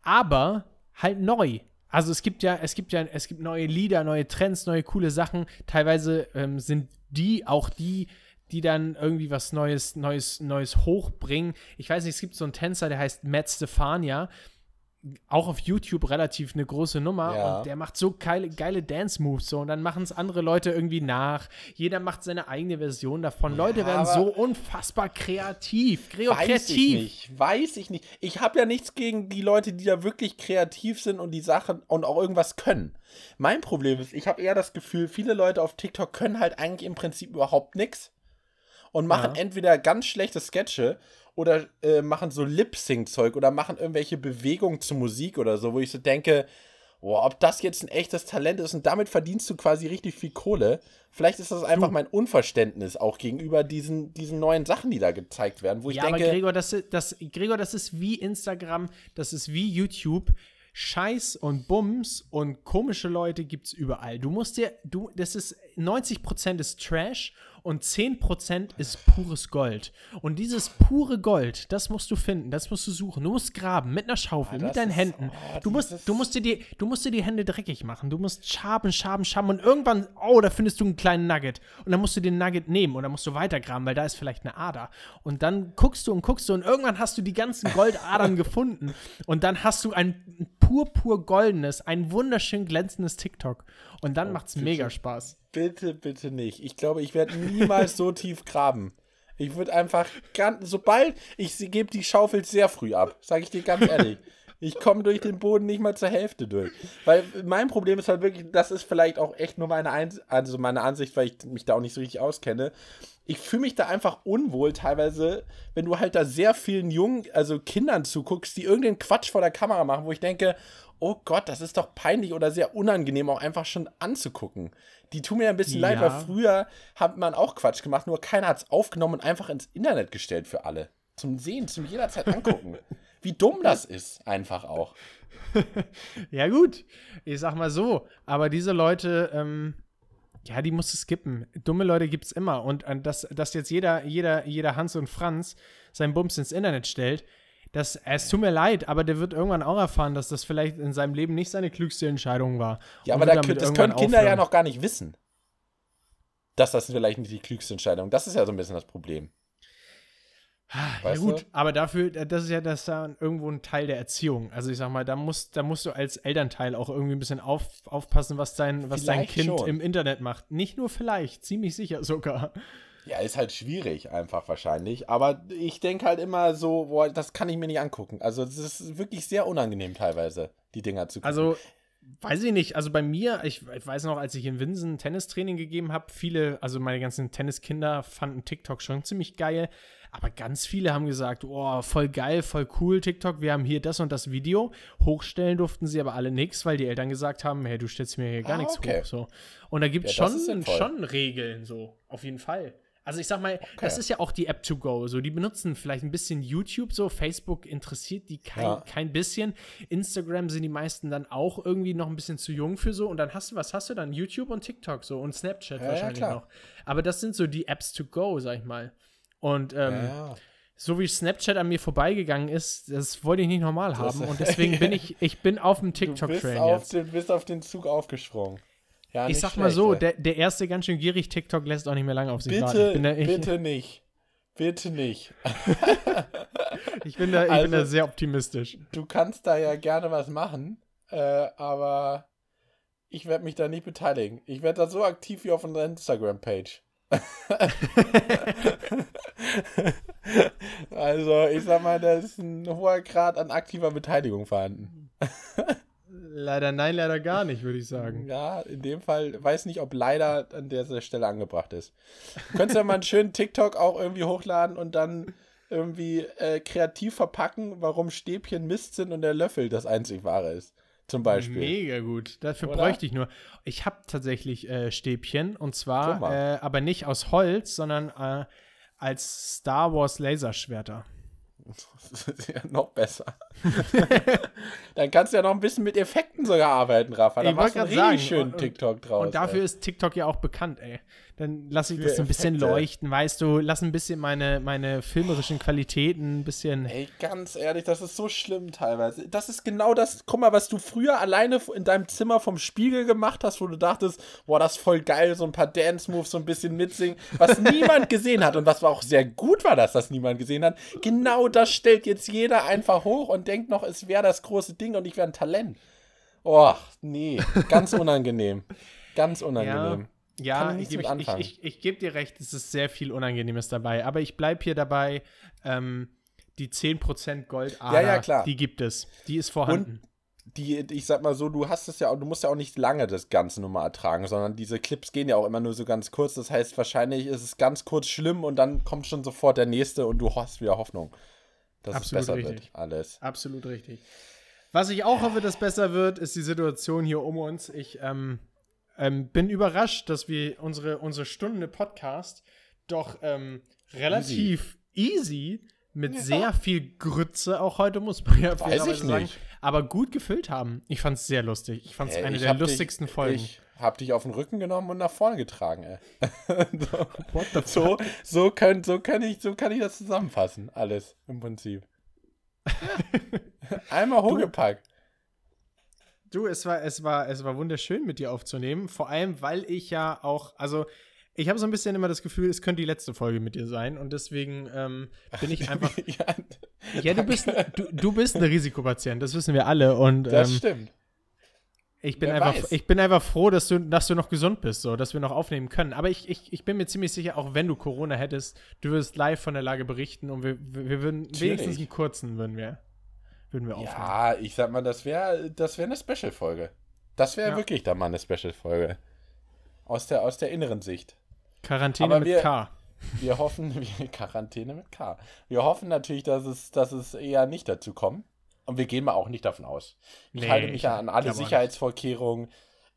aber halt neu. Also es gibt ja, es gibt ja, es gibt neue Lieder, neue Trends, neue coole Sachen. Teilweise ähm, sind die auch die, die dann irgendwie was Neues, Neues, Neues hochbringen. Ich weiß nicht, es gibt so einen Tänzer, der heißt Matt Stefania. Auch auf YouTube relativ eine große Nummer Ja. und der macht so geile, geile Dance-Moves so und dann machen es andere Leute irgendwie nach. Jeder macht seine eigene Version davon. Leute werden so unfassbar kreativ. Gregor, Weiß kreativ. ich nicht. Weiß ich nicht. Ich habe ja nichts gegen die Leute, die da wirklich kreativ sind und die Sachen und auch irgendwas können. Mein Problem ist, ich habe eher das Gefühl, viele Leute auf TikTok können halt eigentlich im Prinzip überhaupt nichts und machen Ja. entweder ganz schlechte Sketche oder äh, machen so Lip-Sync-Zeug oder machen irgendwelche Bewegungen zu Musik oder so, wo ich so denke, boah, ob das jetzt ein echtes Talent ist und damit verdienst du quasi richtig viel Kohle. Vielleicht ist das einfach mein Unverständnis auch gegenüber diesen, diesen neuen Sachen, die da gezeigt werden, wo ich ja, denke, aber Gregor das, ist- das, Gregor, das ist wie Instagram, das ist wie YouTube. Scheiß und Bums und komische Leute gibt's überall. Du musst dir, du, das ist 90% ist Trash und 10% ist pures Gold. Und dieses pure Gold, das musst du finden, das musst du suchen. Du musst graben mit einer Schaufel, Ah, mit deinen ist- Händen. oh, du, musst, du, musst dir die, du musst dir die Hände dreckig machen. Du musst schaben, schaben, schaben und irgendwann, oh, da findest du einen kleinen Nugget. Und dann musst du den Nugget nehmen und dann musst du weitergraben, weil da ist vielleicht eine Ader. Und dann guckst du und guckst du und irgendwann hast du die ganzen Goldadern (laughs) gefunden. Und dann hast du ein pur, pur goldenes, ein wunderschön glänzendes TikTok. Und dann macht's mega Spaß. Bitte, bitte nicht. Ich glaube, ich werde niemals so tief graben. Ich würde einfach ganz, sobald ich gebe die Schaufel sehr früh ab, sage ich dir ganz ehrlich. Ich komme durch den Boden nicht mal zur Hälfte durch. Weil mein Problem ist halt wirklich, das ist vielleicht auch echt nur meine, Eins also meine Ansicht, weil ich mich da auch nicht so richtig auskenne. Ich fühle mich da einfach unwohl teilweise, wenn du halt da sehr vielen jungen, also Kindern zuguckst, die irgendeinen Quatsch vor der Kamera machen, wo ich denke, oh Gott, das ist doch peinlich oder sehr unangenehm, auch einfach schon anzugucken. Die tun mir ein bisschen leid, Ja. weil früher hat man auch Quatsch gemacht, nur keiner hat es aufgenommen und einfach ins Internet gestellt für alle. Zum Sehen, zum jederzeit angucken. (laughs) Wie dumm das ist, einfach auch. (laughs) Ja, gut. Ich sag mal so, aber diese Leute, ähm, ja, die musst du skippen. Dumme Leute gibt's immer. Und äh, dass, dass jetzt jeder, jeder, jeder Hans und Franz seinen Bums ins Internet stellt, das, es tut mir leid, aber der wird irgendwann auch erfahren, dass das vielleicht in seinem Leben nicht seine klügste Entscheidung war. Ja, aber da, das können Kinder ja aufhören. noch gar nicht wissen. Dass das vielleicht nicht die klügste Entscheidung Das ist ja so ein bisschen das Problem. Ja Weißt gut, du? aber dafür, äh, das ist ja das da irgendwo ein Teil der Erziehung. Also ich sag mal, da musst, da musst du als Elternteil auch irgendwie ein bisschen auf, aufpassen, was dein, was dein Kind schon. im Internet macht. Nicht nur vielleicht, ziemlich sicher sogar. Ja, ist halt schwierig, einfach wahrscheinlich. Aber ich denke halt immer so, boah, das kann ich mir nicht angucken. Also, es ist wirklich sehr unangenehm teilweise, die Dinger zu gucken. Also, weiß ich nicht. Also bei mir, ich, ich weiß noch, als ich in Winsen Tennistraining gegeben habe, viele, also meine ganzen Tenniskinder fanden TikTok schon ziemlich geil. Aber ganz viele haben gesagt, oh, voll geil, voll cool, TikTok, wir haben hier das und das Video. Hochstellen durften sie aber alle nichts, weil die Eltern gesagt haben, hey, du stellst mir hier gar Ah, nichts okay. hoch. So. Und da gibt es Ja, schon, schon Regeln, so, auf jeden Fall. Also ich sag mal, das ist ja auch die App to go. So, die benutzen vielleicht ein bisschen YouTube, so Facebook interessiert die kein, Ja. kein bisschen. Instagram sind die meisten dann auch irgendwie noch ein bisschen zu jung für so. Und dann hast du, was hast du dann? YouTube und TikTok so und Snapchat Ja, ja, wahrscheinlich klar. noch. Aber das sind so die Apps to go, sag ich mal. Und ähm, ja, ja. so wie Snapchat an mir vorbeigegangen ist, das wollte ich nicht normal haben. Und deswegen (laughs) bin ich, ich bin auf dem Du TikTok-Train jetzt. den, bist auf den Zug aufgesprungen. Ja, Ich sag mal schlecht, so, ey. der, der erste ganz schön gierig TikTok lässt auch nicht mehr lange auf sich warten. Bitte, bin da, bitte nicht. Bitte nicht. (laughs) ich bin da, ich bin da Also- sehr optimistisch. Du kannst da ja gerne was machen, äh, aber ich werde mich da nicht beteiligen. Ich werde da so aktiv wie auf unserer Instagram-Page. (laughs) (laughs) also, ich sag mal, da ist ein hoher Grad an aktiver Beteiligung vorhanden. Leider nein, leider gar nicht, würde ich sagen. Ja, in dem Fall weiß nicht, ob leider an der Stelle angebracht ist. Du könntest ja mal einen schönen TikTok auch irgendwie hochladen und dann irgendwie äh, kreativ verpacken, warum Stäbchen Mist sind und der Löffel das einzig wahre ist. Zum Beispiel. Mega gut. Dafür Oder? bräuchte ich nur. Ich habe tatsächlich äh, Stäbchen und zwar äh, aber nicht aus Holz, sondern äh, als Star Wars Laserschwerter. Das (laughs) ist ja noch besser. (laughs) dann kannst du ja noch ein bisschen mit Effekten sogar arbeiten, Rafa. Ich machst du einen richtig sagen, schönen und- TikTok draus. und dafür ey. ist TikTok ja auch bekannt, ey. Dann lasse ich das so ein bisschen Effekte. leuchten, weißt du, lass ein bisschen meine, meine filmerischen Qualitäten ein bisschen. Ey, ganz ehrlich, das ist so schlimm teilweise. Das ist genau das, guck mal, was du früher alleine in deinem Zimmer vom Spiegel gemacht hast, wo du dachtest, boah, das ist voll geil, so ein paar Dance-Moves, so ein bisschen mitsingen, was (laughs) niemand gesehen hat und was auch sehr gut war, dass das niemand gesehen hat. Genau das stellt jetzt jeder einfach hoch und denkt noch, es wäre das große Ding und ich wäre ein Talent. Och, nee, ganz (laughs) unangenehm. Ganz unangenehm. Ja, Kann ich ich, ich, ich, gebe dir recht, es ist sehr viel Unangenehmes dabei. Aber ich bleibe hier dabei, ähm, die 10% Goldader, Ja, ja, klar. die gibt es. Die ist vorhanden. die, ich sag mal so, du hast es ja du musst ja auch nicht lange das Ganze nur mal ertragen, sondern diese Clips gehen ja auch immer nur so ganz kurz. Das heißt, wahrscheinlich ist es ganz kurz schlimm und dann kommt schon sofort der nächste und du hast wieder Hoffnung, dass Absolut es besser richtig. wird. Alles. Absolut richtig. Was ich auch hoffe, dass besser wird, ist die Situation hier um uns. Ich ähm, ähm, bin überrascht, dass wir unsere, unsere Stunde Podcast doch ähm, relativ easy, mit sehr viel Grütze auch heute, muss man ja Weiß ich sagen. nicht. Aber gut gefüllt haben. Ich fand es sehr lustig. Ich fand es Ey, eine der hab dich- lustigsten Folgen. Ich hab dich auf den Rücken genommen und nach vorne getragen, ey. (laughs) so, so, so, kann, so, kann ich, so kann ich das zusammenfassen, alles im Prinzip. (laughs) Einmal hochgepackt. Du, es war, es war, es war wunderschön mit dir aufzunehmen. Vor allem, weil ich ja auch, also ich habe so ein bisschen immer das Gefühl, es könnte die letzte Folge mit dir sein und deswegen ähm, bin ich (laughs) einfach. ja, ja, du bist, du, du bist ein Risikopatient, das wissen wir alle und das ähm, stimmt. ich bin wer einfach, weiß. ich bin einfach froh, dass du, dass du noch gesund bist, so, dass wir noch aufnehmen können. Aber ich, ich, ich bin mir ziemlich sicher, auch wenn du Corona hättest, du wirst live von der Lage berichten und wir, wir, wir würden wenigstens einen kurzen, würden wir, würden wir aufnehmen. Ja, ich sag mal, das wäre das wär eine Special-Folge. Das wäre Ja. wirklich dann mal eine Special-Folge. Aus der, aus der inneren Sicht. Quarantäne Aber mit wir- K. Wir hoffen, (laughs) wir, Quarantäne mit K. Wir hoffen natürlich, dass es, dass es eher nicht dazu kommt. Und wir gehen mal auch nicht davon aus. Ich Nee, halte mich ich ja an alle. Sicherheitsvorkehrungen.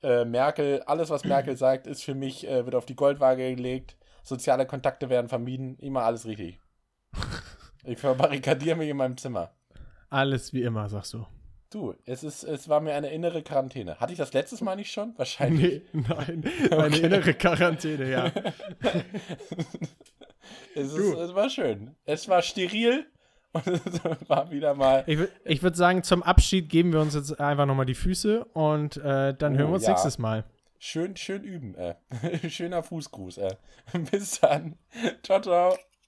Äh, Merkel, alles, was Merkel sagt, ist für mich, äh, wird auf die Goldwaage gelegt. Soziale Kontakte werden vermieden. Immer alles richtig. (laughs) Ich verbarrikadiere mich in meinem Zimmer. Alles wie immer, sagst du. Du, es, ist, es war mir eine innere Quarantäne. Hatte ich das letztes Mal nicht schon? Wahrscheinlich. Nee, nein. (laughs) Eine innere Quarantäne, ja. (laughs) Es, ist, es war schön. Es war steril und es (laughs) war wieder mal. Ich, ich würde sagen, zum Abschied geben wir uns jetzt einfach nochmal die Füße und äh, dann Oh, hören wir uns ja. nächstes Mal. Schön, schön üben, äh. Schöner Fußgruß, äh. Bis dann. Ciao, ciao.